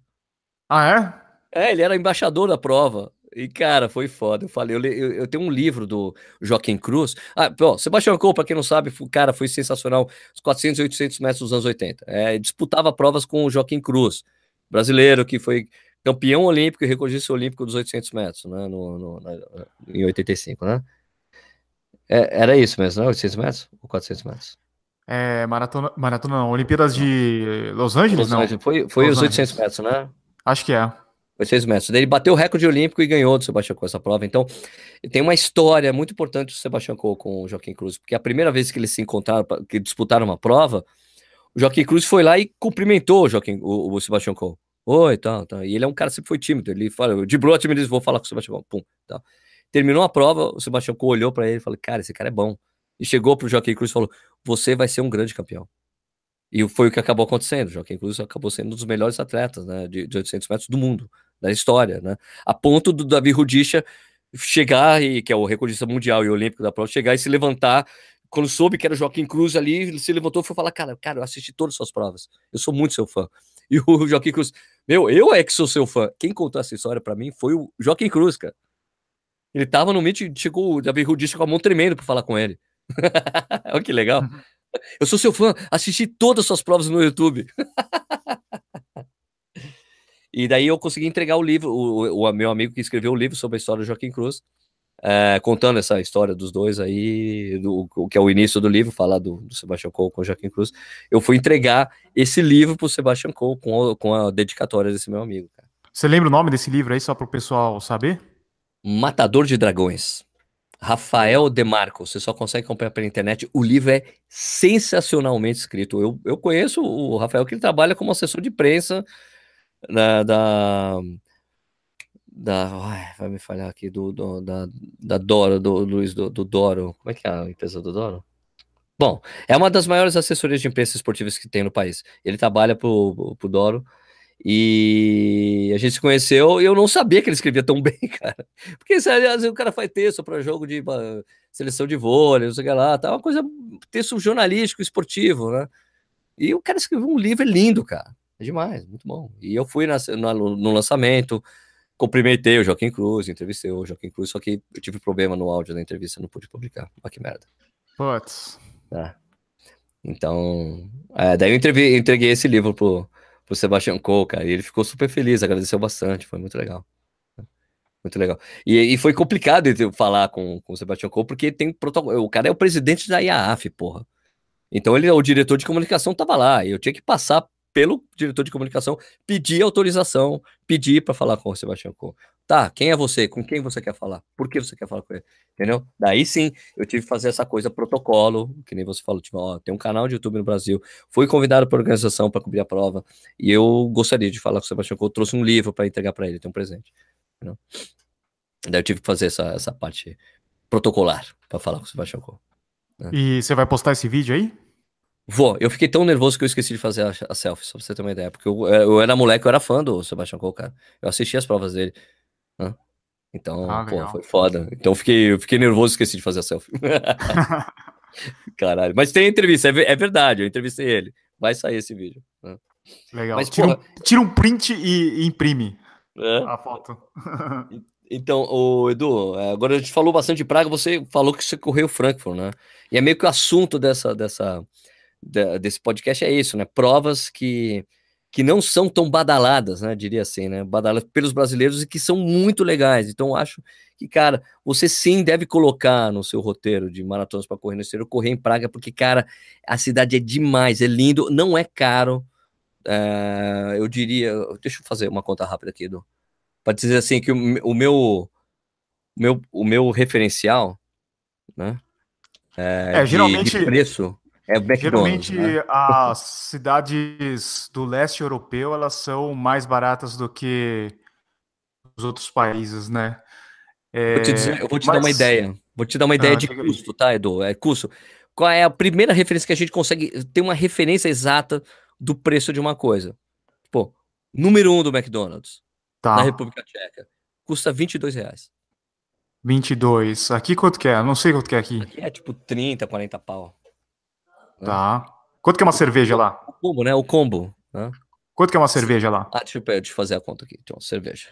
Ah, é? É, ele era embaixador da prova. E, cara, foi foda. Eu falei, eu, eu, eu tenho um livro do Joaquim Cruz. Ah, ó, Sebastião Coe, pra quem não sabe, o cara foi sensacional. Os 400 e 800 metros dos anos 80. É, disputava provas com o Joaquim Cruz, brasileiro, que foi campeão olímpico e recordista olímpico dos 800 metros, né, no, no, na, em 85, né? É, era isso mesmo, né? 800 metros ou 400 metros? É, maratona, maratona não, Olimpíadas de Los Angeles, Los não? Angeles. Foi, foi os 800 metros, né? Acho que é. Foi seis metros. Ele bateu o recorde olímpico e ganhou do Sebastião Coe essa prova. Então, tem uma história muito importante do Sebastião Coe com o Joaquim Cruz, porque a primeira vez que eles se encontraram, que disputaram uma prova, o Joaquim Cruz foi lá e cumprimentou o, Joaquim, o, o Sebastião Coe. Oi, tal, tal. E ele é um cara que sempre foi tímido. Ele fala, de a timidez, vou falar com o Sebastião. Pum, tal. Terminou a prova, o Sebastião Coe olhou para ele e falou, cara, esse cara é bom. E chegou pro Joaquim Cruz e falou, você vai ser um grande campeão. E foi o que acabou acontecendo. O Joaquim Cruz acabou sendo um dos melhores atletas né, de, de 800 metros do mundo da história, né? A ponto do Davi Rudisha chegar, e, que é o recordista mundial e olímpico da prova, chegar e se levantar. Quando soube que era o Joaquim Cruz ali, ele se levantou e foi falar: Cara, cara, eu assisti todas as suas provas, eu sou muito seu fã. E o Joaquim Cruz, meu, eu é que sou seu fã. Quem contou essa história para mim foi o Joaquim Cruz, cara. Ele tava no meet, chegou o Davi Rudisha com a mão tremendo pra falar com ele. Olha que legal. Eu sou seu fã, assisti todas as suas provas no YouTube. E daí eu consegui entregar o livro, o, o meu amigo que escreveu o livro sobre a história do Joaquim Cruz, é, contando essa história dos dois aí, do, que é o início do livro, falar do, do Sebastião Cole com o Joaquim Cruz. Eu fui entregar esse livro para o Sebastião Cole com, a, com a dedicatória desse meu amigo. Cara. Você lembra o nome desse livro aí, só para o pessoal saber? Matador de Dragões. Rafael Demarco, você só consegue comprar pela internet. O livro é sensacionalmente escrito. Eu, eu conheço o Rafael, que ele trabalha como assessor de imprensa da, da, da ai, vai me falhar aqui, do, do, da, da Doro, do Luiz do, do Doro, como é que é a empresa do Doro? Bom, é uma das maiores assessorias de imprensa esportivas que tem no país. Ele trabalha pro, pro Doro e a gente se conheceu e eu não sabia que ele escrevia tão bem, cara. Porque vezes o cara faz texto para jogo de seleção de vôlei, não sei o que lá, tá uma coisa, texto jornalístico, esportivo, né? E o cara escreveu um livro lindo, cara. É demais, muito bom. E eu fui na, no, no lançamento, cumprimentei o Joaquim Cruz, entrevistei o Joaquim Cruz, só que eu tive problema no áudio da entrevista, não pude publicar. Olha que merda. Putz. Tá. Então, é, daí eu entreguei, entreguei esse livro pro, pro Sebastião Coe, cara, e ele ficou super feliz, agradeceu bastante, foi muito legal. Muito legal. E, e foi complicado falar com, com o Sebastião Coe, porque tem protocolo. O cara é o presidente da IAAF, porra. Então ele, o diretor de comunicação tava lá, e eu tinha que passar pelo diretor de comunicação, pedir autorização, pedir para falar com o Sebastião Coe. Tá, quem é você? Com quem você quer falar? Por que você quer falar com ele? Entendeu? Daí sim, eu tive que fazer essa coisa protocolo, que nem você falou, tipo, ó, tem um canal de YouTube no Brasil, fui convidado para organização para cobrir a prova, e eu gostaria de falar com o Sebastião Coe, trouxe um livro para entregar para ele, tem um presente. Entendeu? Daí eu tive que fazer essa, essa parte protocolar para falar com o Sebastião Coe. Né? E você vai postar esse vídeo aí? Vou. Eu fiquei tão nervoso que eu esqueci de fazer a, a selfie, só pra você ter uma ideia. Porque eu, é, eu era moleque, eu era fã do Sebastião Coe, cara. Eu assisti as provas dele. Né? Então, ah, pô, foi foda. Então eu fiquei, eu fiquei nervoso e esqueci de fazer a selfie. Caralho. Mas tem entrevista, é, é, verdade, eu entrevistei ele. Vai sair esse vídeo. Né? Legal. Mas, tira, porra... um, tira, um, print e, e imprime é? a foto. Então, o Edu, é, agora a gente falou bastante de Praga, você falou que você correu Frankfurt, né? E é meio que o assunto dessa, dessa, desse podcast é isso, né? Provas que, que não são tão badaladas, né? Diria assim, né? Badaladas pelos brasileiros e que são muito legais. Então, acho que, cara, você sim deve colocar no seu roteiro de maratonas para correr no exterior, correr em Praga, porque, cara, a cidade é demais, é lindo, não é caro. É, eu diria. Deixa eu fazer uma conta rápida aqui, Edu. Para dizer assim que o, o meu, meu, o meu referencial, né? É, é geralmente. De preço é Geralmente né? as cidades do leste europeu elas são mais baratas do que os outros países, né? É, vou te dizer, eu vou te mas... dar uma ideia. Vou te dar uma ideia ah, de custo, tá, Edu? É custo. Qual é a primeira referência que a gente consegue ter uma referência exata do preço de uma coisa? Pô, número um do McDonald's tá. na República Tcheca custa 22 reais. 22. Aqui quanto que é? Não sei quanto que é aqui. Aqui é tipo 30, 40 pau. Tá. Quanto que é uma cerveja lá? O combo, né? O combo. Né? Quanto que é uma cerveja lá? Ah, deixa eu, deixa eu fazer a conta aqui. Então, cerveja.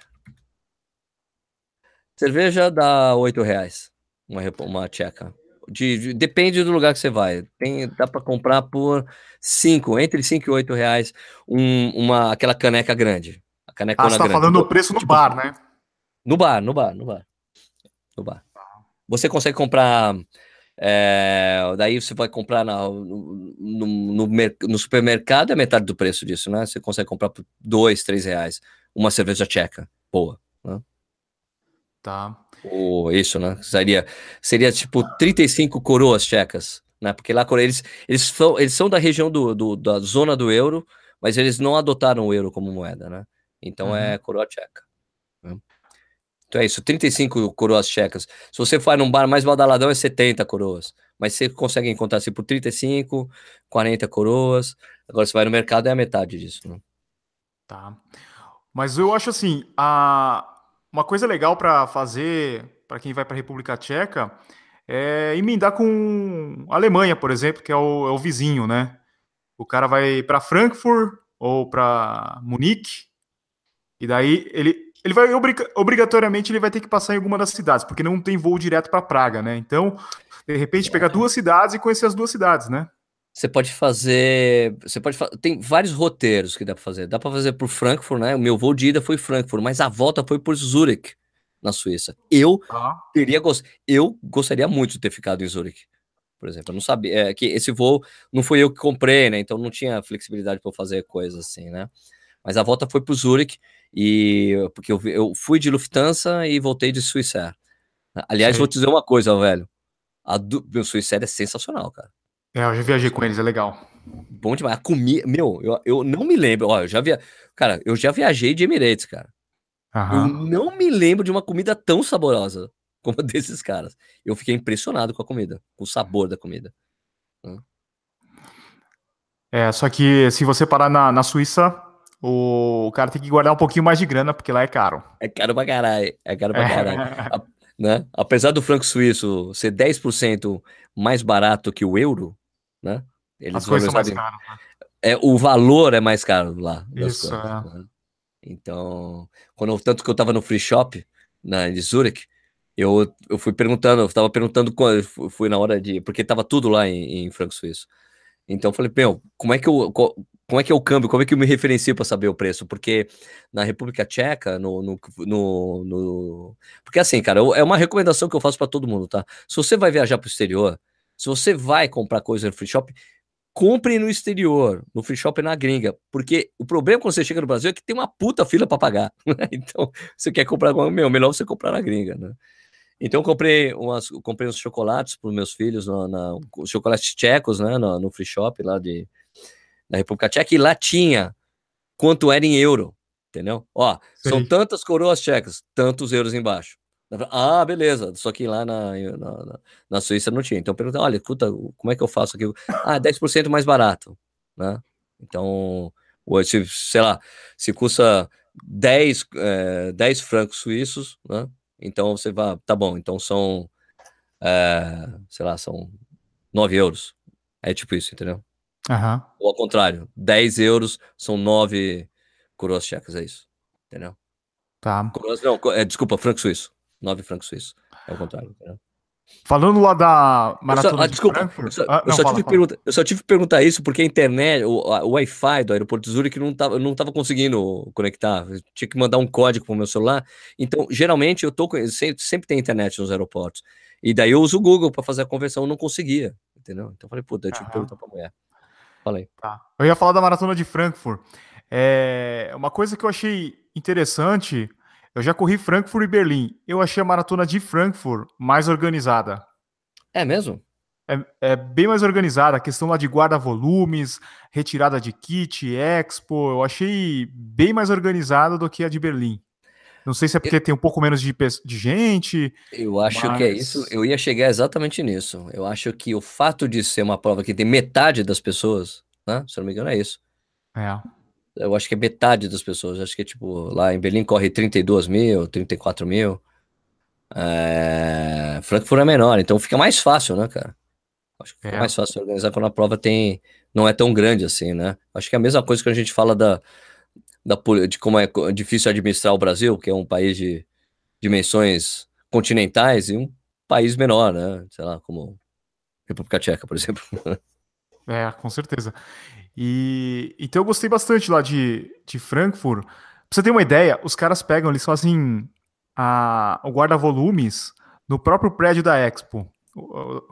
Cerveja dá 8 reais. Uma, uma tcheca. De, de, depende do lugar que você vai. Tem, dá para comprar por 5, entre 5 e 8 reais, um, uma, aquela caneca grande. A canecona ah, você tá grande. falando o preço no tipo, bar, né? No bar, no bar, no bar. No bar. Você consegue comprar é, daí você vai comprar na, no, no, no, supermercado, é metade do preço disso, né? Você consegue comprar por dois, três reais uma cerveja tcheca, boa. Né? Tá. Ou isso, né? Seria, seria tipo 35 coroas tchecas, né? Porque lá eles, eles, são, eles são da região do, do, da zona do euro, mas eles não adotaram o euro como moeda, né? Então é uhum. é coroa tcheca. Né? Então é isso, 35 coroas tchecas. Se você for num bar mais badaladão, é 70 coroas. Mas você consegue encontrar assim por 35, 40 coroas. Agora você vai no mercado, é a metade disso. Né? Tá. Mas eu acho assim, a... uma coisa legal para fazer para quem vai para a República Tcheca é emendar com a Alemanha, por exemplo, que é o, é o vizinho, né? O cara vai para Frankfurt ou para Munique, e daí ele ele vai obrigatoriamente ele vai ter que passar em alguma das cidades, porque não tem voo direto para Praga, né? Então, de repente, pegar duas cidades e conhecer as duas cidades, né? Você pode fazer, você pode tem vários roteiros que dá para fazer. Dá para fazer por Frankfurt, né? O meu voo de ida foi Frankfurt, mas a volta foi por Zurich, na Suíça. Eu ah. teria gost... eu gostaria muito de ter ficado em Zurich. Por exemplo, eu não sabia é, que esse voo não foi eu que comprei, né? Então não tinha flexibilidade para fazer coisas assim, né? Mas a volta foi para Zurich e porque eu, eu fui de Lufthansa e voltei de Swissair. Aliás, Sim. vou te dizer uma coisa, velho. A do, meu Swissair é sensacional, cara. É, eu já viajei com eles, é legal. Bom demais. A comida, meu, eu, eu não me lembro. Ó, eu já via, cara, eu já viajei de Emirates, cara. Uhum. Eu não me lembro de uma comida tão saborosa como a desses caras. Eu fiquei impressionado com a comida, com o sabor da comida. É, só que se você parar na, na Suíça, o cara tem que guardar um pouquinho mais de grana, porque lá é caro. É caro pra caralho. É caro pra caralho. A, né? Apesar do franco suíço ser 10% mais barato que o euro, né? Eles As coisas são mais caras. Né? É, o valor é mais caro lá. Isso, coisas, é. né? Então, quando, tanto que eu tava no free shop, na, de Zurich, eu, eu fui perguntando, eu tava perguntando quando fui na hora de. Porque tava tudo lá em, em franco suíço. Então eu falei, meu, como é que eu. Como é que é o câmbio? Como é que eu me referencio para saber o preço? Porque na República Tcheca, no, no, no, no... Porque assim, cara, é uma recomendação que eu faço para todo mundo, tá? Se você vai viajar para o exterior, se você vai comprar coisa no free shop, compre no exterior, no free shop na gringa, porque o problema quando você chega no Brasil é que tem uma puta fila para pagar. Né? Então, você quer comprar, meu, melhor você comprar na gringa, né? Então eu comprei umas, comprei uns chocolates para meus filhos, na, na, os chocolates tchecos, né, no, no free shop lá de da República Tcheca, e lá tinha quanto era em euro, entendeu? Ó, Sim. são tantas coroas tchecas, tantos euros embaixo. Ah, beleza, só que lá na, na, na Suíça não tinha. Então eu perguntei, olha, escuta, como é que eu faço aqui? Ah, 10% mais barato, né? Então, se, sei lá, se custa 10, é, 10 francos suíços, né? Então você vai, tá bom, então são, é, sei lá, são 9 euros. É tipo isso, entendeu? Uhum. Ou ao contrário, 10 euros são 9 coroas tchecas, é isso. Entendeu? Tá. Coroas, não, é, desculpa, franco suíço. 9 francos suíços. É o contrário, entendeu? Falando lá da maratona eu só, ah, de Frankfurt... Eu só, ah, eu não, só fala, tive pergunta, eu só tive que perguntar isso porque a internet, o, a- o Wi-Fi do aeroporto de Zurich não tava, não tava conseguindo conectar. Eu tinha que mandar um código pro meu celular. Então, geralmente, eu tô sempre, sempre tem internet nos aeroportos. E daí eu uso o Google para fazer a conversão, eu não conseguia, entendeu? Então eu falei, puta, eu tive que perguntar pra mulher. Falei. Tá. Eu ia falar da maratona de Frankfurt. É, uma coisa que eu achei interessante, eu já corri Frankfurt e Berlim. Eu achei a maratona de Frankfurt mais organizada. É mesmo? É, é bem mais organizada, a questão lá de guarda-volumes, retirada de kit, expo, eu achei bem mais organizada do que a de Berlim. Não sei se é porque tem um pouco menos de, de gente. Eu acho que é Mas- isso. Eu ia chegar exatamente nisso. Eu acho que o fato de ser uma prova que tem metade das pessoas, né? Se eu não me engano, é isso. É, Eu acho que é metade das pessoas. Acho que é tipo, lá em Berlim corre 32 mil, 34 mil. É... Frankfurt é menor, então fica mais fácil, né, cara? Acho que fica É. mais fácil organizar quando a prova tem, não é tão grande assim, né? Acho que é a mesma coisa que a gente fala da, da, de como é difícil administrar o Brasil, que é um país de dimensões continentais e um país menor, né? Sei lá, como República Tcheca, por exemplo. é, com certeza. E então eu gostei bastante lá de, de Frankfurt. Pra você ter uma ideia, os caras pegam, eles fazem a, o guarda-volumes no próprio prédio da Expo.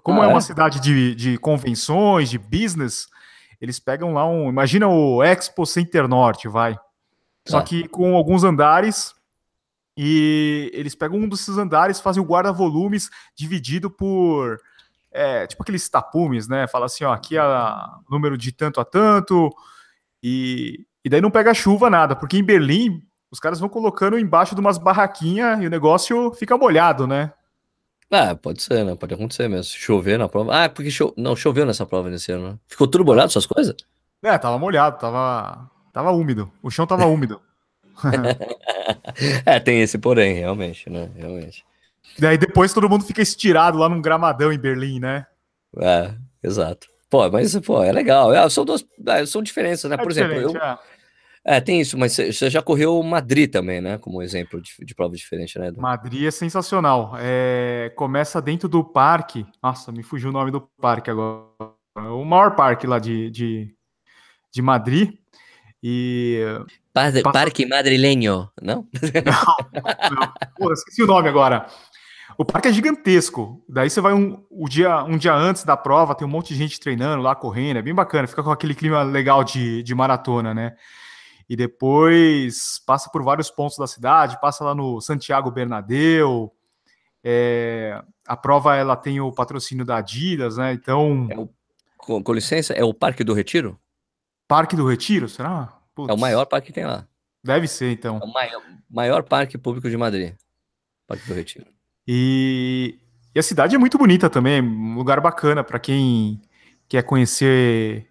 Como Ah, é é? uma cidade de, de convenções, de business, eles pegam lá um. Imagina o Expo Center Norte, vai. Só Tá. que com alguns andares. E eles pegam um desses andares, fazem o guarda-volumes dividido por. é, tipo aqueles tapumes, né? Fala assim, ó, aqui é o número de tanto a tanto. E, e daí não pega chuva, nada, porque em Berlim os caras vão colocando embaixo de umas barraquinhas e o negócio fica molhado, né? Ah, pode ser, né? Pode acontecer mesmo. Chover na prova. Ah, porque cho... não choveu nessa prova nesse ano, né? Ficou tudo molhado essas coisas? É, tava molhado, tava, tava úmido. O chão tava úmido. é, tem esse porém, realmente, né? Realmente. Daí depois todo mundo fica estirado lá num gramadão em Berlim, né? É, exato. Pô, mas, pô, é legal. É, são duas, é, são diferenças, né? É Por exemplo, eu, é. é, tem isso, mas você já correu Madrid também, né? Como exemplo de, de prova diferente, né? Edu? Madrid é sensacional. Começa dentro do parque. Nossa, me fugiu o nome do parque agora. O maior parque lá de, de, de Madrid. E. Par- Passa- Parque Madrileño, não? Não, pô, esqueci o nome agora. O parque é gigantesco. Daí você vai um, o dia, um dia antes da prova, tem um monte de gente treinando lá, correndo. É bem bacana. Fica com aquele clima legal de, de maratona, né? E depois passa por vários pontos da cidade, passa lá no Santiago Bernabéu. É, a prova ela tem o patrocínio da Adidas, né? Então, É o, com, com licença, é o Parque do Retiro? Parque do Retiro, será? Putz, É o maior parque que tem lá. Deve ser, então. É o maior, maior parque público de Madrid. Parque do Retiro. E, e a cidade é muito bonita também, um lugar bacana para quem quer conhecer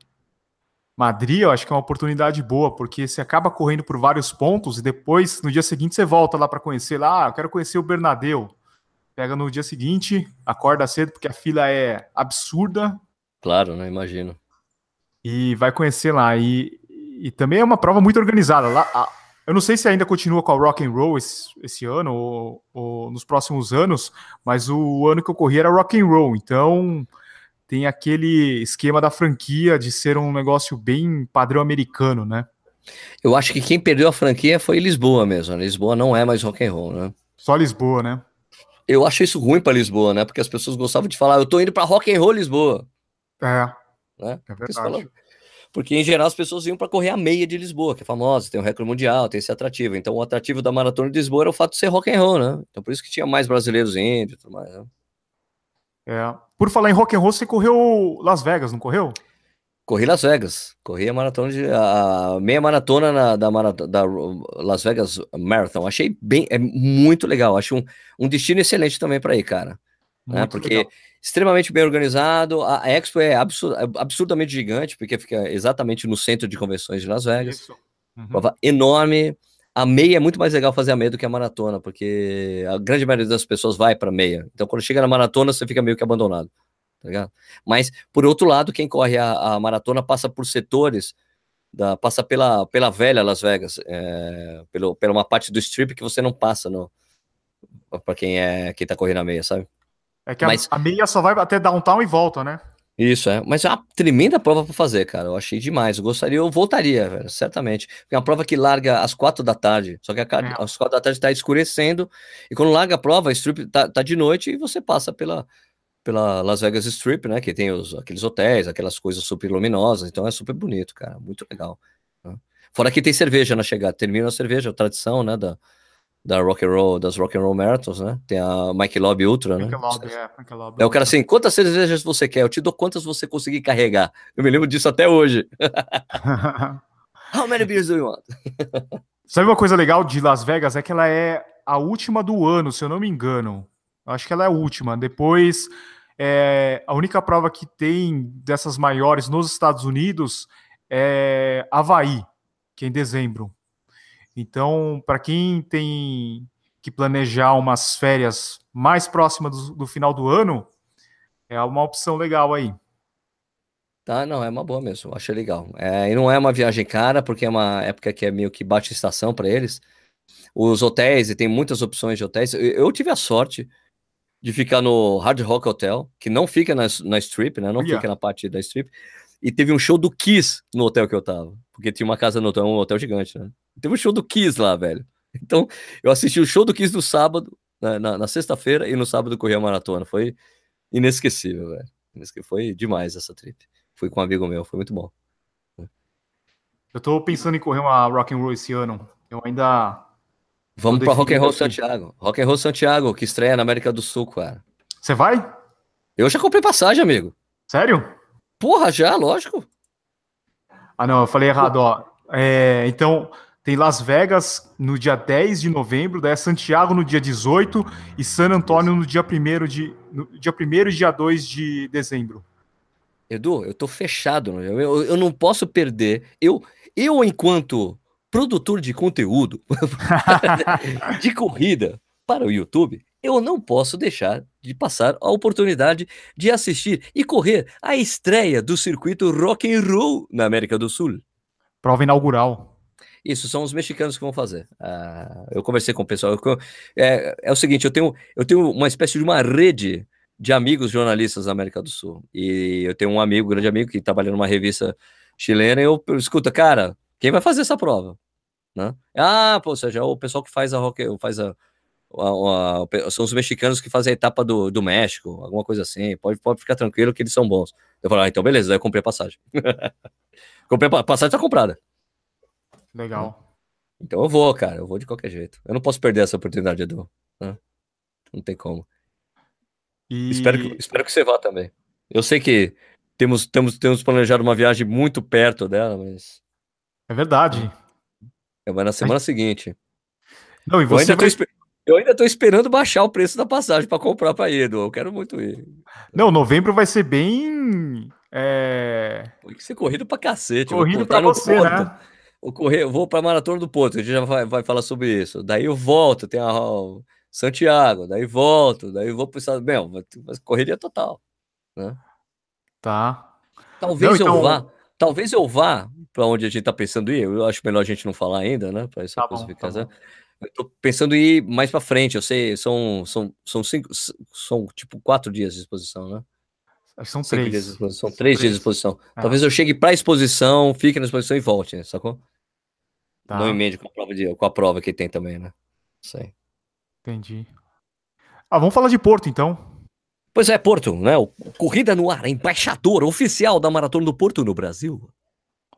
Madrid. Eu acho que é uma oportunidade boa, porque você acaba correndo por vários pontos e depois, no dia seguinte, você volta lá para conhecer lá. Ah, eu quero conhecer o Bernabéu. Pega no dia seguinte, acorda cedo, porque a fila é absurda Claro, né? Imagino. E vai conhecer lá. E, e também é uma prova muito organizada. Lá, a- eu não sei se ainda continua com a Rock and Roll esse, esse ano ou, ou nos próximos anos, mas o ano que eu corri era Rock and Roll. Então tem aquele esquema da franquia de ser um negócio bem padrão americano, né? Eu acho que quem perdeu a franquia foi Lisboa mesmo. né? Lisboa não é mais rock and roll, né? Só Lisboa, né? Eu acho isso ruim pra Lisboa, né? Porque as pessoas gostavam de falar, eu tô indo pra rock and roll Lisboa, É, né? é verdade. porque em geral as pessoas iam pra correr a meia de Lisboa, que é famosa, tem o recorde mundial, tem esse atrativo. Então o atrativo da maratona de Lisboa era o fato de ser rock and roll, né? Então por isso que tinha mais brasileiros indo e tudo mais. Né? É. Por falar em rock and roll, você correu Las Vegas, não correu? Corri Las Vegas, corri a maratona de a meia maratona na- da, marata- da Las Vegas Marathon. Achei bem, é muito legal. Acho um, um destino excelente também para ir, cara. né? Porque legal. Extremamente bem organizado. A, Expo é absur- absurdamente gigante, porque fica exatamente no centro de convenções de Las Vegas. Uhum. Prova enorme. A meia é muito mais legal fazer a meia do que a maratona, porque a grande maioria das pessoas vai para meia. Então, quando chega na maratona, você fica meio que abandonado. Tá ligado? Mas, por outro lado, quem corre a, a maratona passa por setores, da, passa pela, pela velha Las Vegas, é, pelo, pela uma parte do strip que você não passa no, para quem é quem tá correndo a meia, sabe? É que mas... a, a meia só vai até downtown e volta, né? Isso, é. Mas é uma tremenda prova para fazer, cara. Eu achei demais. Eu gostaria, eu voltaria, velho, certamente. É uma prova que larga às quatro da tarde. Só que a, é. às quatro da tarde está escurecendo. E quando larga a prova, a strip tá, tá de noite e você passa pela, pela Las Vegas Strip, né? Que tem os, aqueles hotéis, aquelas coisas super luminosas. Então é super bonito, cara. Muito legal. Né? Fora que tem cerveja na chegada. Termina a cerveja, a tradição, né? Da, da rock and roll, das rock and roll marathons, né? Tem a Mike Lobby Ultra, né? Lobby, é, Mike Lobby. É o cara assim, quantas cervejas você quer? Eu te dou quantas você conseguir carregar. Eu me lembro disso até hoje. How many beers do you want? Sabe uma coisa legal de Las Vegas é que ela é a última do ano, se eu não me engano. Acho que ela é a última. Depois, é, a única prova que tem dessas maiores nos Estados Unidos é Havaí, que é em dezembro. Então, para quem tem que planejar umas férias mais próximas do, do, final do ano, é uma opção legal aí. Tá, não, é uma boa mesmo, achei legal. É, e não é uma viagem cara, porque é uma época que é meio que bate estação para eles. Os hotéis, e tem muitas opções de hotéis. Eu, eu, tive a sorte de ficar no Hard Rock Hotel, que não fica na, na Strip, né? Não yeah. fica na parte da Strip. E teve um show do Kiss no hotel que eu tava. Porque tinha uma casa no hotel, um hotel gigante, né? Teve um show do Kiss lá, velho. Então, eu assisti o show do Kiss no sábado, na, na, na sexta-feira, e no sábado corri a maratona. Foi inesquecível, velho. Foi demais essa trip. Fui com um amigo meu, foi muito bom. Eu tô pensando em correr uma Rock and Roll esse ano. Eu ainda. Vamos pra Rock and Roll Santiago. Rock and Roll Santiago, que estreia na América do Sul, cara. Você vai? Eu já comprei passagem, amigo. Sério? Porra, já, lógico. Ah, não, eu falei errado, ó. É, então, tem Las Vegas no dia 10 de novembro, daí é Santiago no dia 18 e San Antônio no dia 1 de no dia 1 e dia 2 de dezembro. Edu, eu tô fechado, eu, eu, eu não posso perder. Eu, eu enquanto produtor de conteúdo de corrida para o YouTube, eu não posso deixar de passar a oportunidade de assistir e correr a estreia do circuito rock and roll na América do Sul. Prova inaugural. Isso, são os mexicanos que vão fazer. Uh, eu conversei com o pessoal. Eu, é, é o seguinte, eu tenho, eu tenho uma espécie de uma rede de amigos jornalistas da América do Sul. E eu tenho um amigo, grande amigo, que trabalha numa revista chilena, e eu, eu escuta, cara, quem vai fazer essa prova? Né? Ah, pô, ou seja, é o pessoal que faz a rock, faz a, a, a, são os mexicanos que fazem a etapa do, do México, alguma coisa assim. Pode, pode ficar tranquilo que eles são bons. Eu falei, ah, então beleza, aí eu comprei a passagem. comprei a passagem tá comprada. Legal. Então eu vou, cara, eu vou de qualquer jeito. Eu não posso perder essa oportunidade, Edu. Né? Não tem como. E... Espero, que, espero que você vá também. Eu sei que temos, temos, temos planejado uma viagem muito perto dela, mas. É verdade. É, vai na semana seguinte. Não, e você eu, ainda vai... eu ainda tô esperando baixar o preço da passagem para comprar para ir, Edu. Eu quero muito ir. Não, novembro vai ser bem. É... Tem que ser corrido pra cacete. Corrido pra você, né? Correr, eu vou para a Maratona do Porto, a gente já vai, vai falar sobre isso. Daí eu volto, tem a Santiago, daí volto, daí vou para o estado. Bem, correria total. Né? Tá. Talvez não, então... eu vá, talvez eu vá para onde a gente está pensando ir. Eu acho melhor a gente não falar ainda, né? Para essa tá coisa bom, ficar. Tá eu tô pensando em ir mais para frente. Eu sei, são, são, são cinco, são tipo quatro dias de exposição, né? São três. Dias exposição, três, três dias de exposição. Ah. Talvez eu chegue para a exposição, fique na exposição e volte, né? sacou? Tá. Não emende com a prova de, com a prova que tem também, né? Sei. Entendi. Ah, vamos falar de Porto então. Pois é, Porto, né? O Corrida no Ar, embaixador oficial da Maratona do Porto no Brasil.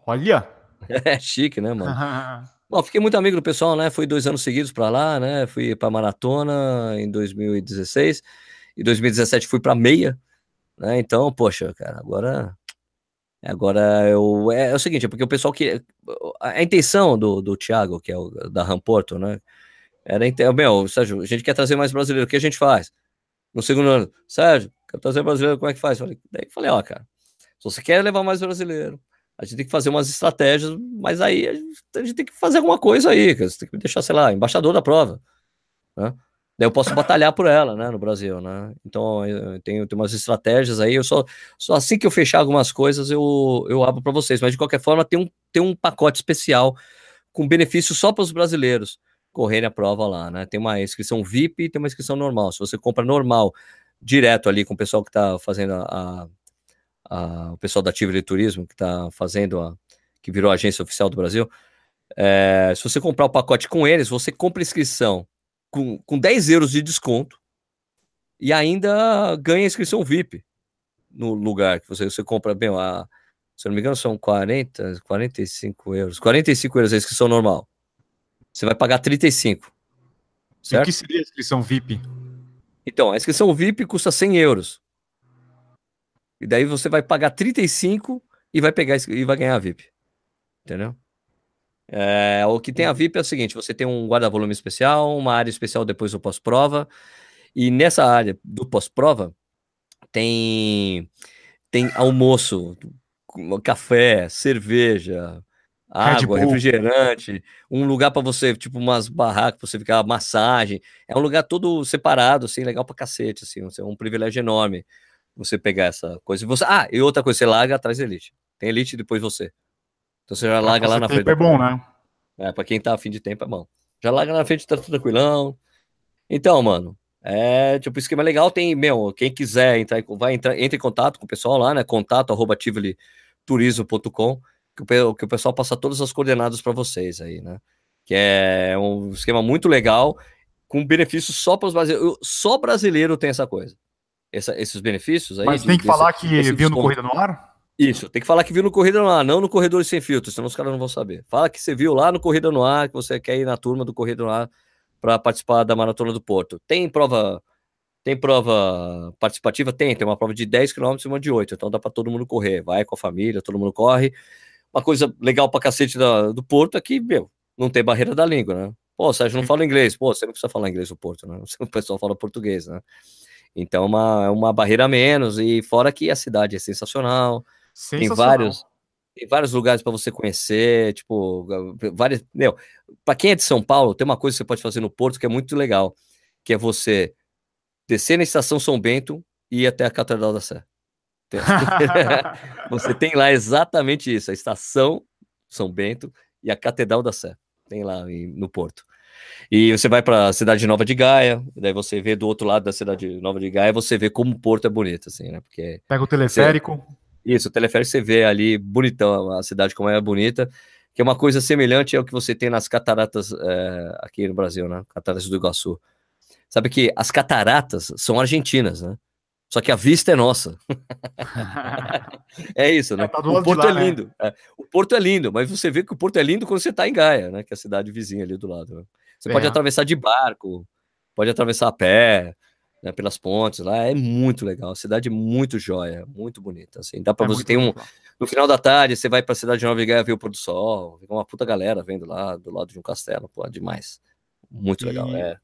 Olha! É chique, né, mano? Bom, fiquei muito amigo do pessoal, né? Fui dois anos seguidos para lá, né? Fui para maratona em 2016 e 2017 fui para meia, né? Então, poxa, cara, agora Agora, eu, é, é, o seguinte, é porque o pessoal que. A intenção do, do Thiago, que é o da Ramporto, né? Era. Meu, Sérgio, a gente quer trazer mais brasileiro, o que a gente faz? No segundo ano, Sérgio, quer trazer brasileiro, como é que faz? Falei, daí falei, ó, cara, se você quer levar mais brasileiro, a gente tem que fazer umas estratégias, mas aí a gente, a gente tem que fazer alguma coisa aí, você tem que me deixar, sei lá, embaixador da prova. Né? Daí eu posso batalhar por ela, né, no Brasil, né? Então eu tenho, tenho umas estratégias aí, eu só, só assim que eu fechar algumas coisas eu, eu abro para vocês, mas de qualquer forma tem um, tem um pacote especial com benefício só para os brasileiros correrem a prova lá, né? Tem uma inscrição VIP e tem uma inscrição normal. Se você compra normal direto ali com o pessoal que está fazendo a, a, o pessoal da Tivoli Turismo, que está fazendo a, que virou a agência oficial do Brasil. É, se você comprar o pacote com eles, você compra inscrição com, com 10 euros de desconto e ainda ganha inscrição VIP no lugar que você, você compra bem. A, se eu não me engano, são 40, 45 euros. 45 euros a inscrição normal. Você vai pagar 35. Certo? E o que seria a inscrição VIP? Então, a inscrição VIP custa 100 euros. E daí você vai pagar 35 e vai pegar e vai ganhar a VIP. Entendeu? É, o que tem a VIP é o seguinte: você tem um guarda-volume especial, uma área especial depois do pós-prova, e nessa área do pós-prova tem tem almoço, café, cerveja, água, refrigerante, um lugar para você, tipo umas barracas para você ficar, massagem. É um lugar todo separado, assim, legal pra cacete, assim, é um privilégio enorme você pegar essa coisa. Você, ah, e outra coisa, você larga atrás da elite. Tem elite depois você. Então você já larga lá na frente. É bom, né? É, pra quem tá afim de tempo é bom. Já larga na frente, tá tudo tranquilão. Então, mano, é tipo, esquema legal. Tem, meu, quem quiser entrar, vai entrar, entre em contato com o pessoal lá, né? Contato arroba turismo.com que o, que o pessoal passa todas as coordenadas para vocês aí, né? Que é um esquema muito legal, com benefícios só para os brasileiros. Só brasileiro tem essa coisa. Essa, esses benefícios aí. Mas de, tem que desse, falar que viu no Corrida no Ar? Isso, tem que falar que viu no Corrida no Ar, não no Corredor Sem Filtros, senão os caras não vão saber. Fala que você viu lá no Corrida no Ar, que você quer ir na turma do Corrida no Ar para participar da Maratona do Porto. Tem prova tem prova participativa? Tem, tem uma prova de 10 km e uma de 8, então dá para todo mundo correr. Vai com a família, todo mundo corre. Uma coisa legal pra cacete da, do Porto é que, meu, não tem barreira da língua, né? Pô, Sérgio não fala inglês. Pô, você não precisa falar inglês no Porto, né? O pessoal fala português, né? Então, é uma, uma barreira a menos. E fora que a cidade é sensacional. Tem vários, tem vários lugares para você conhecer, tipo, várias. Meu, para quem é de São Paulo, tem uma coisa que você pode fazer no Porto que é muito legal, que é você descer na estação São Bento e ir até a Catedral da Sé. você tem lá exatamente isso, a estação São Bento e a Catedral da Sé. Tem lá no Porto. E você vai para a cidade nova de Gaia, daí você vê do outro lado da cidade nova de Gaia, você vê como o Porto é bonito, assim, né? Porque pega o teleférico. Você, isso, o teleférico você vê ali bonitão a cidade como é bonita, que é uma coisa semelhante ao que você tem nas cataratas é, aqui no Brasil, né? Cataratas do Iguaçu. Sabe que as cataratas são argentinas, né? Só que a vista é nossa. é isso, né? É, tá o Porto lá, é lindo. Né? É. O Porto é lindo, mas você vê que o Porto é lindo quando você está em Gaia, né? Que é a cidade vizinha ali do lado. Né? Você pode é. atravessar de barco, pode atravessar a pé, né, pelas pontes lá. É muito legal. Cidade é muito jóia, muito bonita. Assim, dá para é você ter um. Legal. No final da tarde, você vai para a cidade de Nova Gaia ver o pôr do sol. Fica uma puta galera vendo lá do lado de um castelo. Pô, é demais. Muito e... legal. É.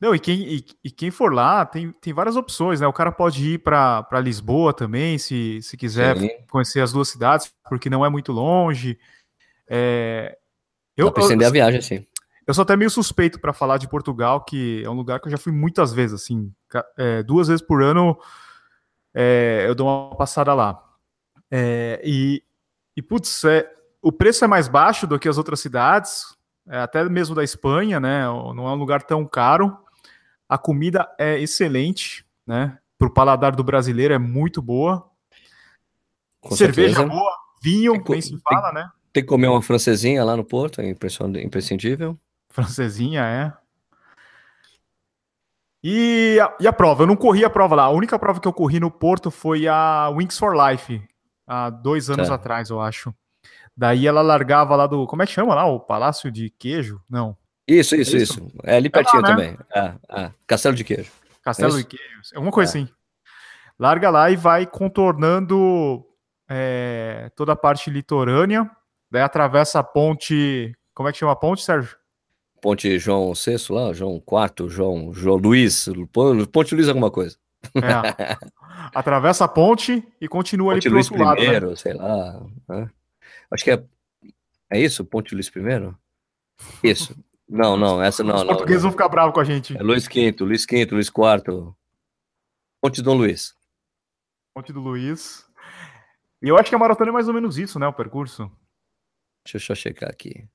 Não, e quem, e, e, quem for lá, tem, tem várias opções, né? O cara pode ir para Lisboa também, se, se quiser Sim. conhecer as duas cidades, porque não é muito longe. É, eu, Dá pra estender a viagem, assim. Eu sou até meio suspeito para falar de Portugal, que é um lugar que eu já fui muitas vezes, assim, é, duas vezes por ano é, eu dou uma passada lá. É, e, e, putz, é, o preço é mais baixo do que as outras cidades, é, até mesmo da Espanha, né? Não é um lugar tão caro. A comida é excelente, né? Para o paladar do brasileiro é muito boa. Com Cerveja certeza. boa, vinho, tem, nem se fala, tem, né? Tem que comer uma francesinha lá no Porto, é imprescindível. Francesinha, é. E a, e a, prova? Eu não corri a prova lá. A única prova que eu corri no Porto foi a Wings for Life, há dois anos é. atrás, eu acho. Daí ela largava lá do. Como é que chama lá? O Palácio de Queijo? Não. Isso, isso, é isso, isso. É ali pertinho é lá, né? também. É, é. Castelo de Queijo. Castelo de Queijo. Alguma coisa é. assim. Larga lá e vai contornando é, toda a parte litorânea. Daí atravessa a ponte. Como é que chama a ponte, Sérgio? Ponte João VI lá, João IV, João, João Luiz, Ponte Luiz alguma coisa. É. Atravessa a ponte e continua ponte ali pro Luiz outro primeiro, lado. Né? sei lá. Né? Acho que é. É isso? Ponte Luiz I? Isso. Não, não, essa não. Os portugueses não. vão ficar bravos com a gente. É Luiz V, Luiz V, Luiz IV. Ponte Dom Luiz. Ponte do Luiz. E eu acho que a maratona é mais ou menos isso, né? O percurso. Deixa eu só checar aqui.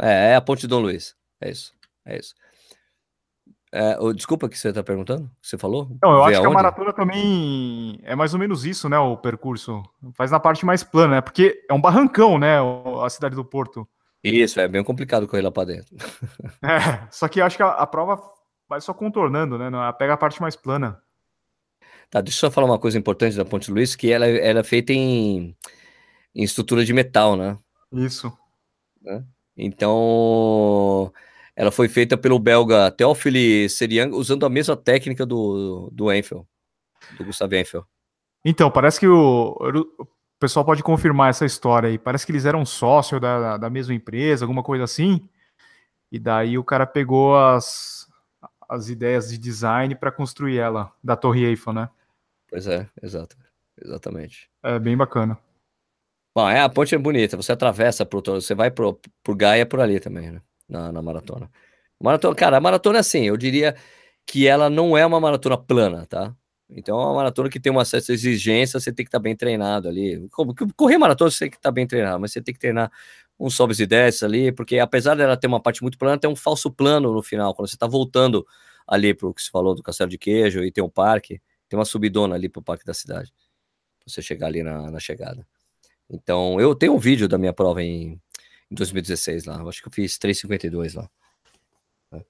É, é a Ponte Dom Luiz. É isso. É isso. É, oh, desculpa que você está perguntando, que você falou? Não, eu acho aonde? que a maratona também é mais ou menos isso, né? O percurso. Faz na parte mais plana, né? Porque é um barrancão, né? A cidade do Porto. Isso, é bem complicado correr lá para dentro. É, só que eu acho que a, a, prova vai só contornando, né? Ela pega a parte mais plana. Tá, deixa eu só falar uma coisa importante da Ponte Luiz, que ela, ela é feita em, em estrutura de metal, né? Isso. Né? Então, ela foi feita pelo belga Théophile Serian, usando a mesma técnica do, do Enfield, do Gustavo Enfield. Então, parece que o, o pessoal pode confirmar essa história aí. Parece que eles eram sócios da, da mesma empresa, alguma coisa assim. E daí o cara pegou as, as ideias de design para construir ela, da Torre Eiffel, né? Pois é, exato. Exatamente. É bem bacana. Bom, é, a ponte é bonita. Você atravessa pro, você vai pro, pro Gaia por ali também, né? Na, na maratona. Maratona, cara, a maratona é assim, eu diria que ela não é uma maratona plana, tá? Então é uma maratona que tem uma certa exigência, você tem que estar tá bem treinado ali. Correr maratona você tem que estar tá bem treinado, mas você tem que treinar uns sobes e desces ali, porque apesar dela ter uma parte muito plana, tem um falso plano no final, quando você está voltando ali para o que se falou do Castelo de Queijo e tem um parque, tem uma subidona ali para o parque da cidade, você chegar ali na, na chegada. Então, eu tenho um vídeo da minha prova em, em 2016 lá. Eu acho que eu fiz 3,52 lá.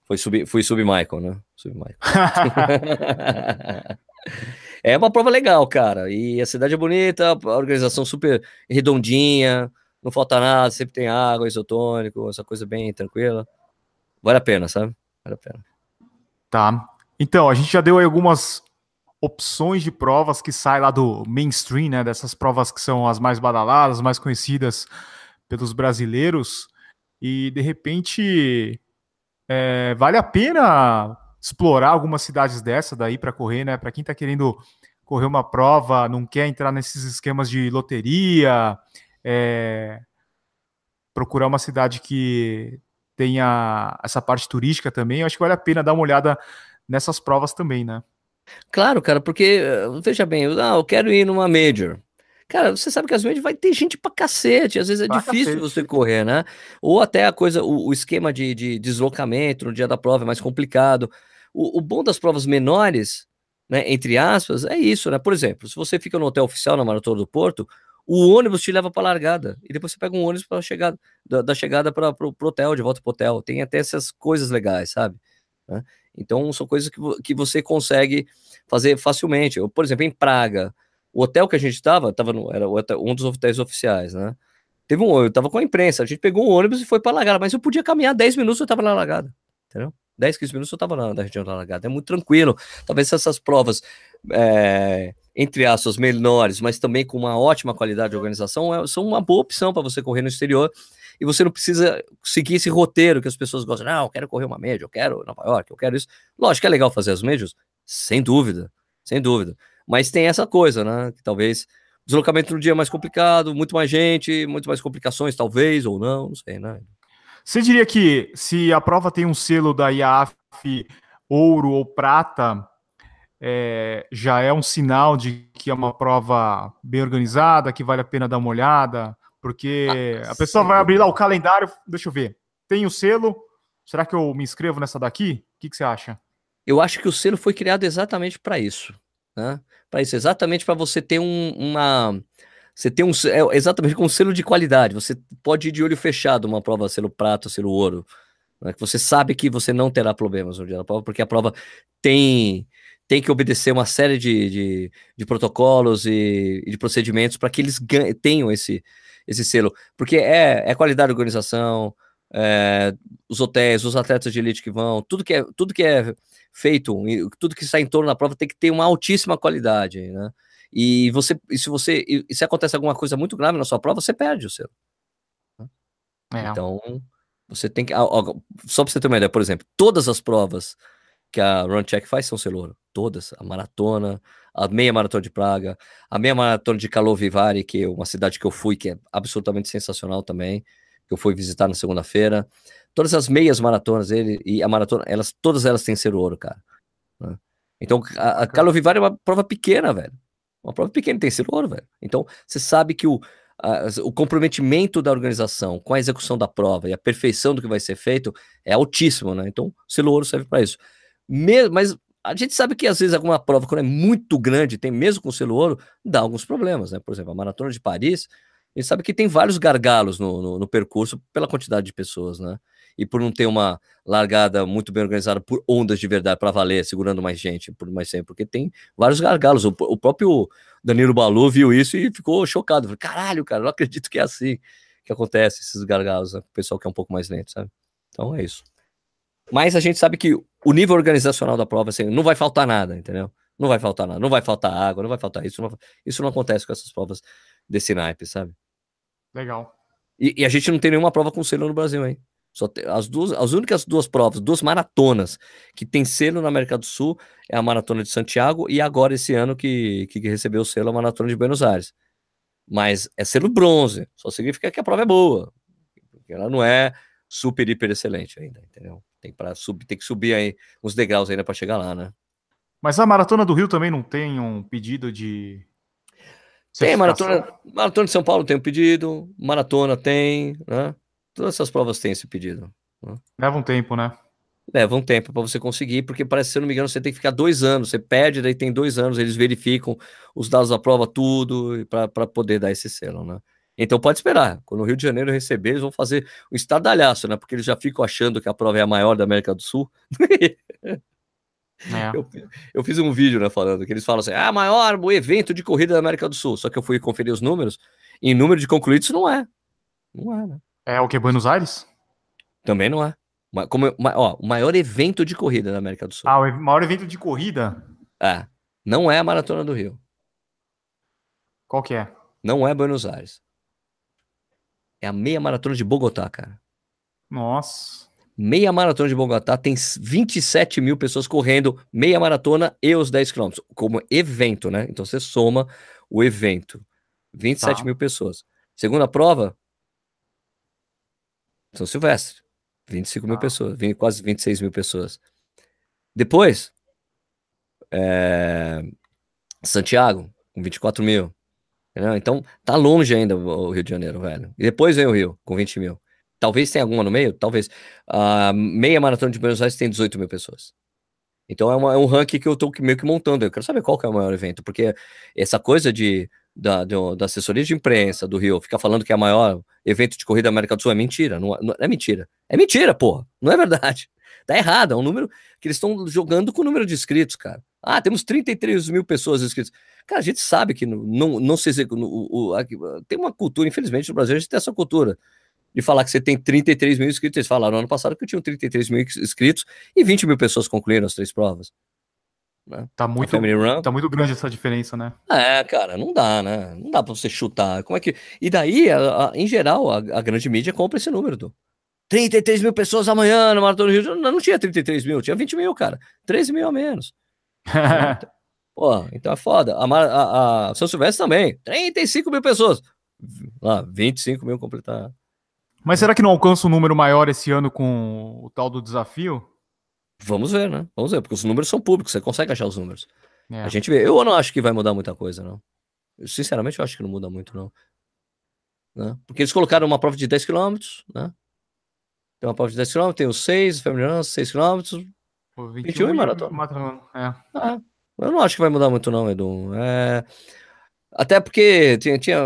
Foi sub, fui sub Michael, né? Sub Michael. é uma prova legal, cara. E a cidade é bonita, a organização super redondinha, não falta nada, sempre tem água, isotônico, essa coisa bem tranquila. Vale a pena, sabe? Vale a pena. Tá. Então, a gente já deu aí algumas opções de provas que saem lá do mainstream, né? Dessas provas que são as mais badaladas, mais conhecidas pelos brasileiros. E de repente é, vale a pena explorar algumas cidades dessa daí para correr, né? Para quem está querendo correr uma prova, não quer entrar nesses esquemas de loteria, é, procurar uma cidade que tenha essa parte turística também, eu acho que vale a pena dar uma olhada nessas provas também, né? Claro, cara, porque veja bem, ah, eu quero ir numa major. Cara, você sabe que às vezes vai ter gente pra cacete, às vezes é pra difícil cacete. você correr, né? Ou até a coisa, o, o esquema de, de, deslocamento no dia da prova é mais complicado. O, o, bom das provas menores, né, entre aspas, é isso, né? Por exemplo, se você fica no hotel oficial na Maratona do Porto, o ônibus te leva para largada e depois você pega um ônibus para chegada da, da, chegada para o hotel, de volta pro hotel. Tem até essas coisas legais, sabe? Né? Então, são coisas que, que você consegue fazer facilmente. Eu, por exemplo, em Praga, o hotel que a gente estava, tava no, era um dos hotéis oficiais, né? Teve um, eu tava com a imprensa, a gente pegou um ônibus e foi para Lagada, mas eu podia caminhar 10 minutos eu tava na Lagada, entendeu? 10, 15 minutos eu tava na, na região da Lagada, é muito tranquilo. Talvez essas provas, é, entre aspas, menores, mas também com uma ótima qualidade de organização, é, são uma boa opção para você correr no exterior e você não precisa seguir esse roteiro que as pessoas gostam. Não, eu quero correr uma média, eu quero Nova York, eu quero isso. Lógico que é legal fazer as médias, sem dúvida, sem dúvida. Mas tem essa coisa, né? Que talvez deslocamento no dia é mais complicado, muito mais gente, muito mais complicações, talvez, ou não, não sei, né? Você diria que se a prova tem um selo da IAF ouro ou prata, é, já é um sinal de que é uma prova bem organizada, que vale a pena dar uma olhada? Porque ah, a pessoa sim. vai abrir lá o calendário, deixa eu ver, tem o selo, será que eu me inscrevo nessa daqui? O que, que você acha? Eu acho que o selo foi criado exatamente para isso, né? Para isso, exatamente para você ter um, uma. Você tem um. É exatamente com um selo de qualidade. Você pode ir de olho fechado uma prova selo prata, selo ouro. Né? Que você sabe que você não terá problemas no dia da prova, porque a prova tem tem que obedecer uma série de, de, de protocolos e, e, de procedimentos para que eles tenham esse, esse selo, porque é, é qualidade de organização, é, os hotéis, os atletas de elite que vão, tudo que é, tudo que é feito, tudo que está em torno da prova tem que ter uma altíssima qualidade, né? E você, e se você, e se acontece alguma coisa muito grave na sua prova, você perde o selo. É. Então, você tem que, só para você ter uma ideia, por exemplo, todas as provas que a Run Check faz são selo todas, a maratona, a meia maratona de Praga, a meia maratona de Kalovivari, que é uma cidade que eu fui, que é absolutamente sensacional também, que eu fui visitar na segunda-feira. Todas as meias maratonas dele e a maratona, elas, todas elas têm ser ouro, cara. Né? Então, a, a Kalovivari é uma prova pequena, velho. Uma prova pequena tem ser ouro, velho. Então, você sabe que o, a, o comprometimento da organização com a execução da prova e a perfeição do que vai ser feito é altíssimo, né? Então, selo ouro serve para isso. Mesmo, mas a gente sabe que às vezes alguma prova, quando é muito grande, tem mesmo com selo ouro, dá alguns problemas, né? Por exemplo, a Maratona de Paris, gente sabe que tem vários gargalos no, no, no percurso pela quantidade de pessoas, né? E por não ter uma largada muito bem organizada por ondas de verdade para valer, segurando mais gente por mais tempo, porque tem vários gargalos. O, o próprio Danilo Balu viu isso e ficou chocado. Falei, caralho, cara, não acredito que é assim que acontece esses gargalos, né? o pessoal que é um pouco mais lento, sabe? Então é isso. Mas a gente sabe que o nível organizacional da prova, assim, não vai faltar nada, entendeu? Não vai faltar nada, não vai faltar água, não vai faltar isso. Não vai... Isso não acontece com essas provas desse naipe, sabe? Legal. E, e, a gente não tem nenhuma prova com selo no Brasil, hein? Só tem, as, duas, as únicas duas provas, duas maratonas que tem selo na América do Sul é a Maratona de Santiago e agora esse ano que, que recebeu o selo a Maratona de Buenos Aires. Mas é selo bronze, só significa que a prova é boa. Ela não é super, hiper excelente ainda, entendeu? Tem, pra subir, tem que subir aí uns degraus ainda para chegar lá, né? Mas a Maratona do Rio também não tem um pedido de. Tem, maratona, maratona de São Paulo tem um pedido, maratona tem, né? Todas essas provas têm esse pedido. Né? Leva um tempo, né? Leva um tempo para você conseguir, porque parece, se eu não me engano, você tem que ficar dois anos. Você pede, daí tem dois anos, eles verificam os dados da prova, tudo, para poder dar esse selo, né? Então pode esperar. Quando o Rio de Janeiro receber, eles vão fazer um estardalhaço, né? Porque eles já ficam achando que a prova é a maior da América do Sul. É. Eu, eu, fiz um vídeo, né, falando que eles falam assim: ah, maior evento de corrida da América do Sul. Só que eu fui conferir os números, e em número de concluídos não é. Não é, né? É o que? Buenos Aires? Também não é. Como, ó, o maior evento de corrida da América do Sul. Ah, o maior evento de corrida? É. Não é a Maratona do Rio. Qual que é? Não é Buenos Aires. É a meia maratona de Bogotá, cara. Nossa. Meia maratona de Bogotá tem 27 mil pessoas correndo meia maratona e os 10 quilômetros, como evento, né? Então você soma o evento. 27 tá. mil pessoas. Segunda prova, São Silvestre. 25 mil ah. pessoas, quase 26 mil pessoas. Depois, é, Santiago, com 24 mil. Então, tá longe ainda o Rio de Janeiro, velho. E depois vem o Rio, com 20 mil. Talvez tenha alguma no meio, talvez. A meia maratona de Buenos Aires tem 18 mil pessoas. Então é, uma, é um ranking que eu tô meio que montando. Eu quero saber qual que é o maior evento, porque essa coisa de da, da assessoria de imprensa do Rio ficar falando que é o maior evento de corrida da América do Sul é mentira. Não, não é mentira. É mentira, porra. Não é verdade. Tá errado. É um número que eles estão jogando com o número de inscritos, cara. Ah, temos 33 mil pessoas inscritas. Cara, a gente sabe que não, não se executa. Tem uma cultura, infelizmente, no Brasil, a gente tem essa cultura de falar que você tem 33 mil inscritos. Eles falaram no ano passado que tinham 33 mil inscritos e 20 mil pessoas concluíram as três provas. Né? Tá muito, tá muito grande essa diferença, né? É, cara, não dá, né? Não dá pra você chutar. Como é que. E daí, a, a, em geral, a, a, grande mídia compra esse número, do 33 mil pessoas amanhã no Maratona do Rio. Não, não tinha 33 mil, tinha 20 mil, cara. 13 mil a menos. Pô, então é foda. A, a, a São Silvestre também. 35 mil pessoas. Lá, 25 mil completar. Mas será que não alcança um número maior esse ano com o tal do desafio? Vamos ver, né? Vamos ver, porque os números são públicos, você consegue achar os números. É. A gente vê. Eu não acho que vai mudar muita coisa, não. Eu, sinceramente, eu acho que não muda muito, não. Né? Porque eles colocaram uma prova de 10 km, né? Tem uma prova de 10 km, tem os 6, feminino, 6 km, 21, 21 e maratona. maratona é. Ah, eu não acho que vai mudar muito, não, Edu. É... Até porque tinha, tinha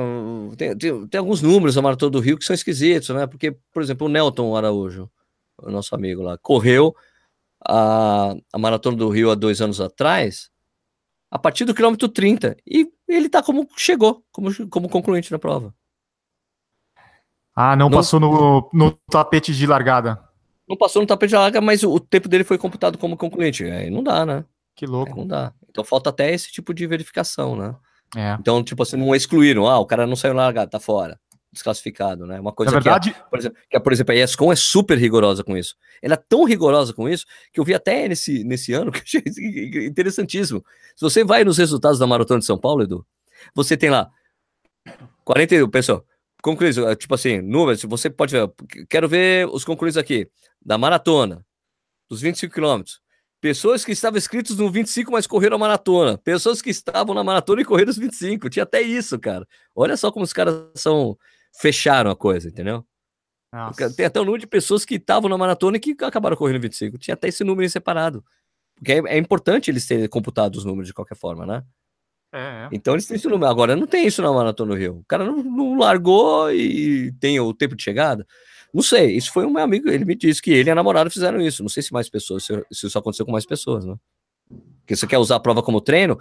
tem, tem, tem, alguns números da Maratona do Rio que são esquisitos, né? Porque, por exemplo, o Nelton Araújo, o nosso amigo lá, correu a, a Maratona do Rio há dois anos atrás, a partir do quilômetro 30. E ele tá como chegou, como, como concluinte na prova. Ah, não, não passou no, no tapete de largada. Não passou no tapete de largada, mas o, o tempo dele foi computado como concluinte. Aí não dá, né? Que louco. Aí não dá. Então falta até esse tipo de verificação, né? É. Então, tipo assim, não excluíram. Ah, o cara não saiu na largada, tá fora desclassificado, né? Uma coisa Na verdade... que, é, por exemplo, que, por exemplo, a ESCOM é super rigorosa com isso. Ela é tão rigorosa com isso que eu vi até nesse, nesse ano que eu achei interessantíssimo. Se você vai nos resultados da Maratona de São Paulo, Edu, você tem lá 40, pessoal, concluídos, é, tipo assim, números, você pode ver, quero ver os concluídos aqui, da maratona, dos 25 quilômetros. Pessoas que estavam inscritos no 25, mas correram a maratona. Pessoas que estavam na maratona e correram os 25. Tinha até isso, cara. Olha só como os caras são fecharam a coisa, entendeu? Nossa. Tem até o número de pessoas que estavam na maratona e que acabaram correndo 25. Tinha até esse número separado. Porque é, é importante eles terem computado os números de qualquer forma, né? É, é. Então eles têm isso no Agora não tem isso na Maratona do Rio. O cara não, não, largou e tem o tempo de chegada. Não sei, isso foi um meu amigo, ele me disse que ele e a namorada fizeram isso. Não sei se mais pessoas, se, se isso aconteceu com mais pessoas, né? Porque você quer usar a prova como treino,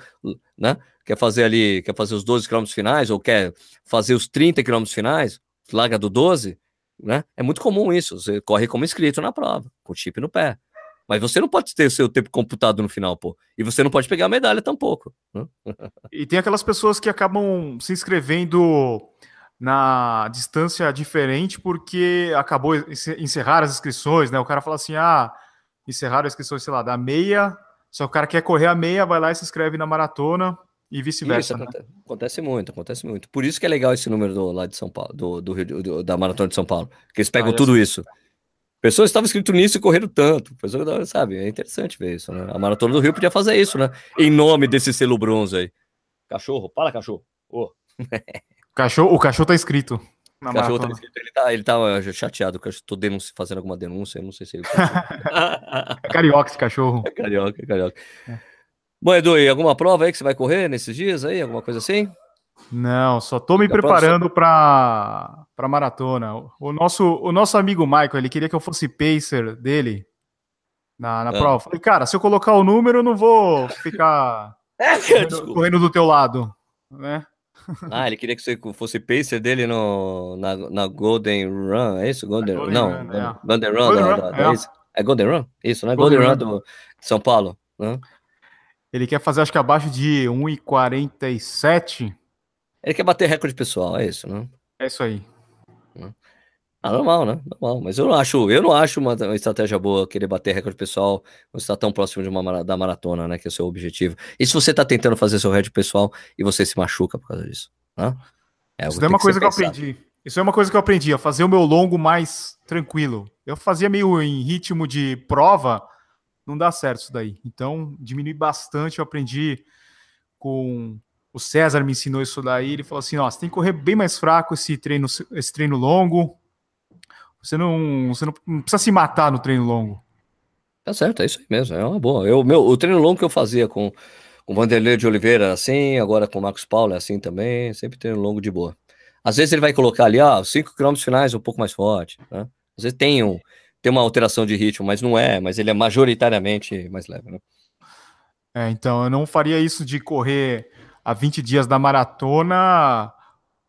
né? Quer fazer ali, quer fazer os 12 quilômetros finais, ou quer fazer os 30 quilômetros finais, larga do 12, né? É muito comum isso. Você corre como inscrito na prova, com chip no pé. Mas você não pode ter o seu tempo computado no final, pô. E você não pode pegar a medalha tampouco. Né? E tem aquelas pessoas que acabam se inscrevendo na distância diferente porque acabou encerrar as inscrições, né? O cara fala assim: ah, encerraram as inscrições, sei lá, da meia, só o cara quer correr a meia, vai lá e se inscreve na maratona e vice-versa. Né? Acontece, acontece, muito, acontece muito. Por isso que é legal esse número do, lá de São Paulo, do, do, do da maratona de São Paulo, que eles pegam ah, tudo isso. Pessoas estavam escrito nisso e correram tanto. Pessoas, sabe, é interessante ver isso, né? A Maratona do Rio podia fazer isso, né? Em nome desse selo bronze aí. Cachorro, fala, cachorro. Oh. cachorro o cachorro tá escrito. Na cachorro tá escrito, ele tá, ele tá chateado, que eu tô denunci, fazendo alguma denúncia, não sei se ele. é carioca esse cachorro. É carioca, é carioca. É. Bom, Edu, e alguma prova aí que você vai correr nesses dias aí? Alguma coisa assim? Não, só tô me preparando para para maratona. O nosso o nosso amigo Michael, ele queria que eu fosse pacer dele na, na é. prova. falei, cara, se eu colocar o número, eu não vou ficar correndo, correndo, do teu lado, né? Ah, ele queria que você fosse pacer dele no, na, na Golden Run, é isso? Golden, Golden não, Run, é. Golden Run, Golden da, Run da, da, é. é. Golden Run? Isso, né? Golden, Golden Run, Run do São Paulo. Né? Ele quer fazer, acho que abaixo de 1,47 ele quer bater recorde pessoal, é isso, né? É isso aí. Ah, normal, né? Normal. Mas eu não acho, eu não acho uma, uma estratégia boa querer bater recorde pessoal quando está tão próximo de uma da maratona, né? Que é o seu objetivo. E se você está tentando fazer seu recorde pessoal e você se machuca por causa disso, né? É, Isso é uma coisa que, que eu aprendi. Isso é uma coisa que eu aprendi, a fazer o meu longo mais tranquilo. Eu fazia meio em ritmo de prova, não dá certo isso daí. Então, diminui bastante. Eu aprendi com o César me ensinou isso daí. Ele falou assim: ó, você tem que correr bem mais fraco esse treino, esse treino longo. Você não, você não precisa se matar no treino longo. Tá certo, é isso aí mesmo. É uma boa. Eu, meu, o treino longo que eu fazia com o Vanderlei de Oliveira assim, agora com o Marcos Paulo é assim também, sempre treino longo de boa. Às vezes ele vai colocar ali, ah, 5 km finais um pouco mais forte, né? Às vezes tem, um, tem uma alteração de ritmo, mas não é, mas ele é majoritariamente mais leve, né? É, então eu não faria isso de correr a 20 dias da maratona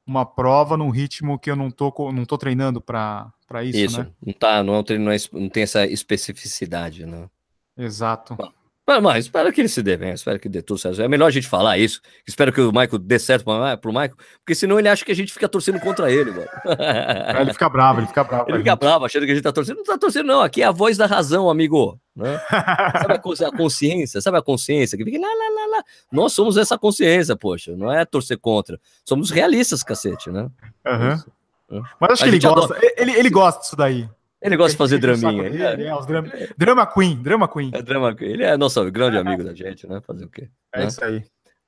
uma prova num ritmo que eu não tô, não tô treinando para isso, isso, né? Não, tá, não, é um treino, não, é, não tem essa especificidade, né? Exato. Bom, mas, mas espero que ele se dê bem, espero que dê tudo certo. É melhor a gente falar isso. Espero que o Michael dê certo para pro Michael, porque senão ele acha que a gente fica torcendo contra ele, mano. É, ele fica bravo, ele fica bravo. Ele fica gente. bravo, achando que a gente tá torcendo. Não tá torcendo, não. Aqui é a voz da razão, amigo. Né? sabe a, consciência, sabe a consciência que fica lá, lá, lá, lá. Nós somos essa consciência, poxa, não é torcer contra. Somos realistas, cacete, né? Uhum. Mas acho que ele gosta, ele, ele gosta disso daí. Ele gosta de fazer draminha. Ele é, é, drama, drama Queen, Drama Queen. É drama Queen. Ele é nosso grande amigo da gente, né? Fazer o quê? É né? isso aí.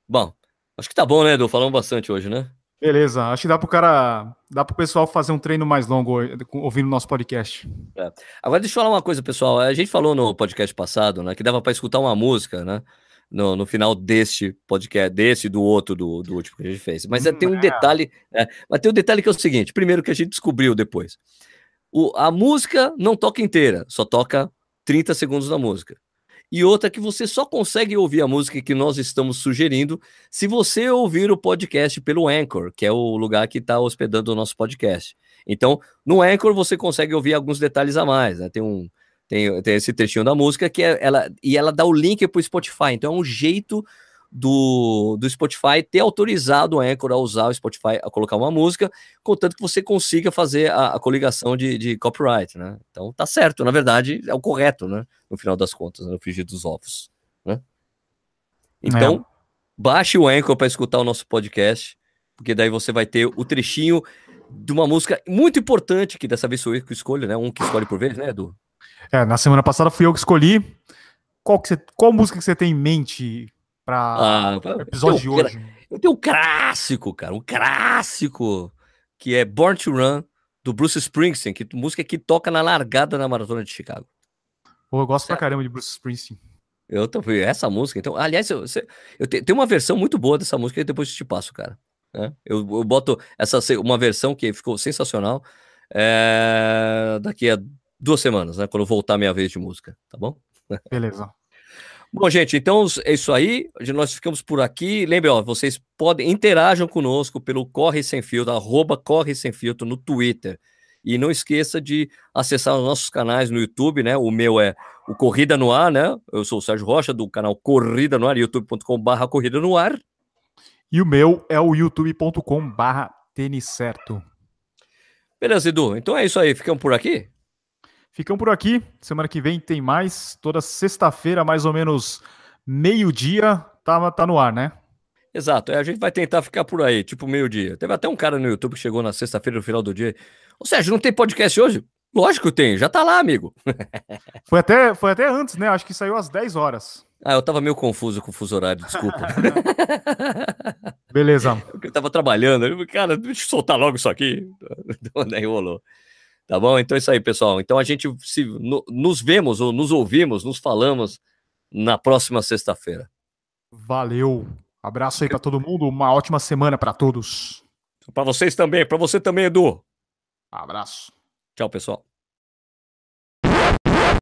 Bom, acho que tá bom, né, Edu? Falamos bastante hoje, né? Beleza, acho que dá pro cara, dá pro pessoal fazer um treino mais longo ouvindo o nosso podcast. É. Agora deixa eu falar uma coisa, pessoal. A gente falou no podcast passado, né, que dava para escutar uma música, né? No, no final deste podcast, desse do outro, do, do último que a gente fez. Mas hum, tem um é. detalhe, é, mas tem um detalhe que é o seguinte: primeiro que a gente descobriu depois. O, a música não toca inteira, só toca 30 segundos da música. E outra que você só consegue ouvir a música que nós estamos sugerindo se você ouvir o podcast pelo Anchor, que é o lugar que está hospedando o nosso podcast. Então, no Anchor você consegue ouvir alguns detalhes a mais, né? Tem um tem, tem esse trechinho da música que é, ela e ela dá o link para o Spotify. Então é um jeito do, do Spotify ter autorizado o Anchor a usar o Spotify a colocar uma música, contanto que você consiga fazer a, a coligação de, de, copyright, né? Então tá certo, na verdade é o correto, né? No final das contas, né? no frigir dos ovos, né? Então, é. baixe o Anchor para escutar o nosso podcast, porque daí você vai ter o trechinho de uma música muito importante, que dessa vez sou eu que escolho, né? Um que escolhe por vez, né, Edu? É, na semana passada fui eu que escolhi. Qual, que você, qual música que você tem em mente para ah, o episódio de hoje? Eu tenho um clássico, cara, um clássico, que é Born to Run, do Bruce Springsteen, que música que toca na largada na Maratona de Chicago. Pô, eu gosto certo? pra caramba de Bruce Springsteen. Eu tô, essa música, então, aliás, eu, eu tenho, uma versão muito boa dessa música e depois eu te passo, cara. Né? Eu, eu boto essa uma versão que ficou sensacional é, daqui a duas semanas, né? Quando voltar a minha vez de música, tá bom? Beleza. Bom, gente, então é isso aí. Nós ficamos por aqui. Lembrem, ó, vocês podem interajam conosco pelo Corre Sem Filtro, arroba Corre Sem Filtro no Twitter. E não esqueça de acessar os nossos canais no YouTube, né? O meu é o Corrida no Ar, né? Eu sou o Sérgio Rocha, do canal Corrida no Ar, youtube.com/barra Corrida no Ar. E o meu é o youtube.com/barra Tênis Certo. Beleza, Edu. Então é isso aí. Ficamos por aqui? Ficamos por aqui. Semana que vem tem mais. Toda sexta-feira, mais ou menos meio-dia, tá, tá no ar, né? Exato. É, a gente vai tentar ficar por aí, tipo meio-dia. Teve até um cara no YouTube que chegou na sexta-feira, no final do dia. Ou seja, não tem podcast hoje? Lógico que tem, já tá lá, amigo. foi, até, foi até antes, né? Acho que saiu às 10 horas. Ah, eu tava meio confuso com o fuso horário, desculpa. Beleza. Eu tava trabalhando, cara, deixa eu soltar logo isso aqui. Daí rolou. Tá bom? Então é isso aí, pessoal. Então a gente se, no, nos vemos ou nos ouvimos, nos falamos na próxima sexta-feira. Valeu. Abraço aí para todo mundo, uma ótima semana para todos. Para vocês também, para você também, Edu. Abraço. Tchau, pessoal.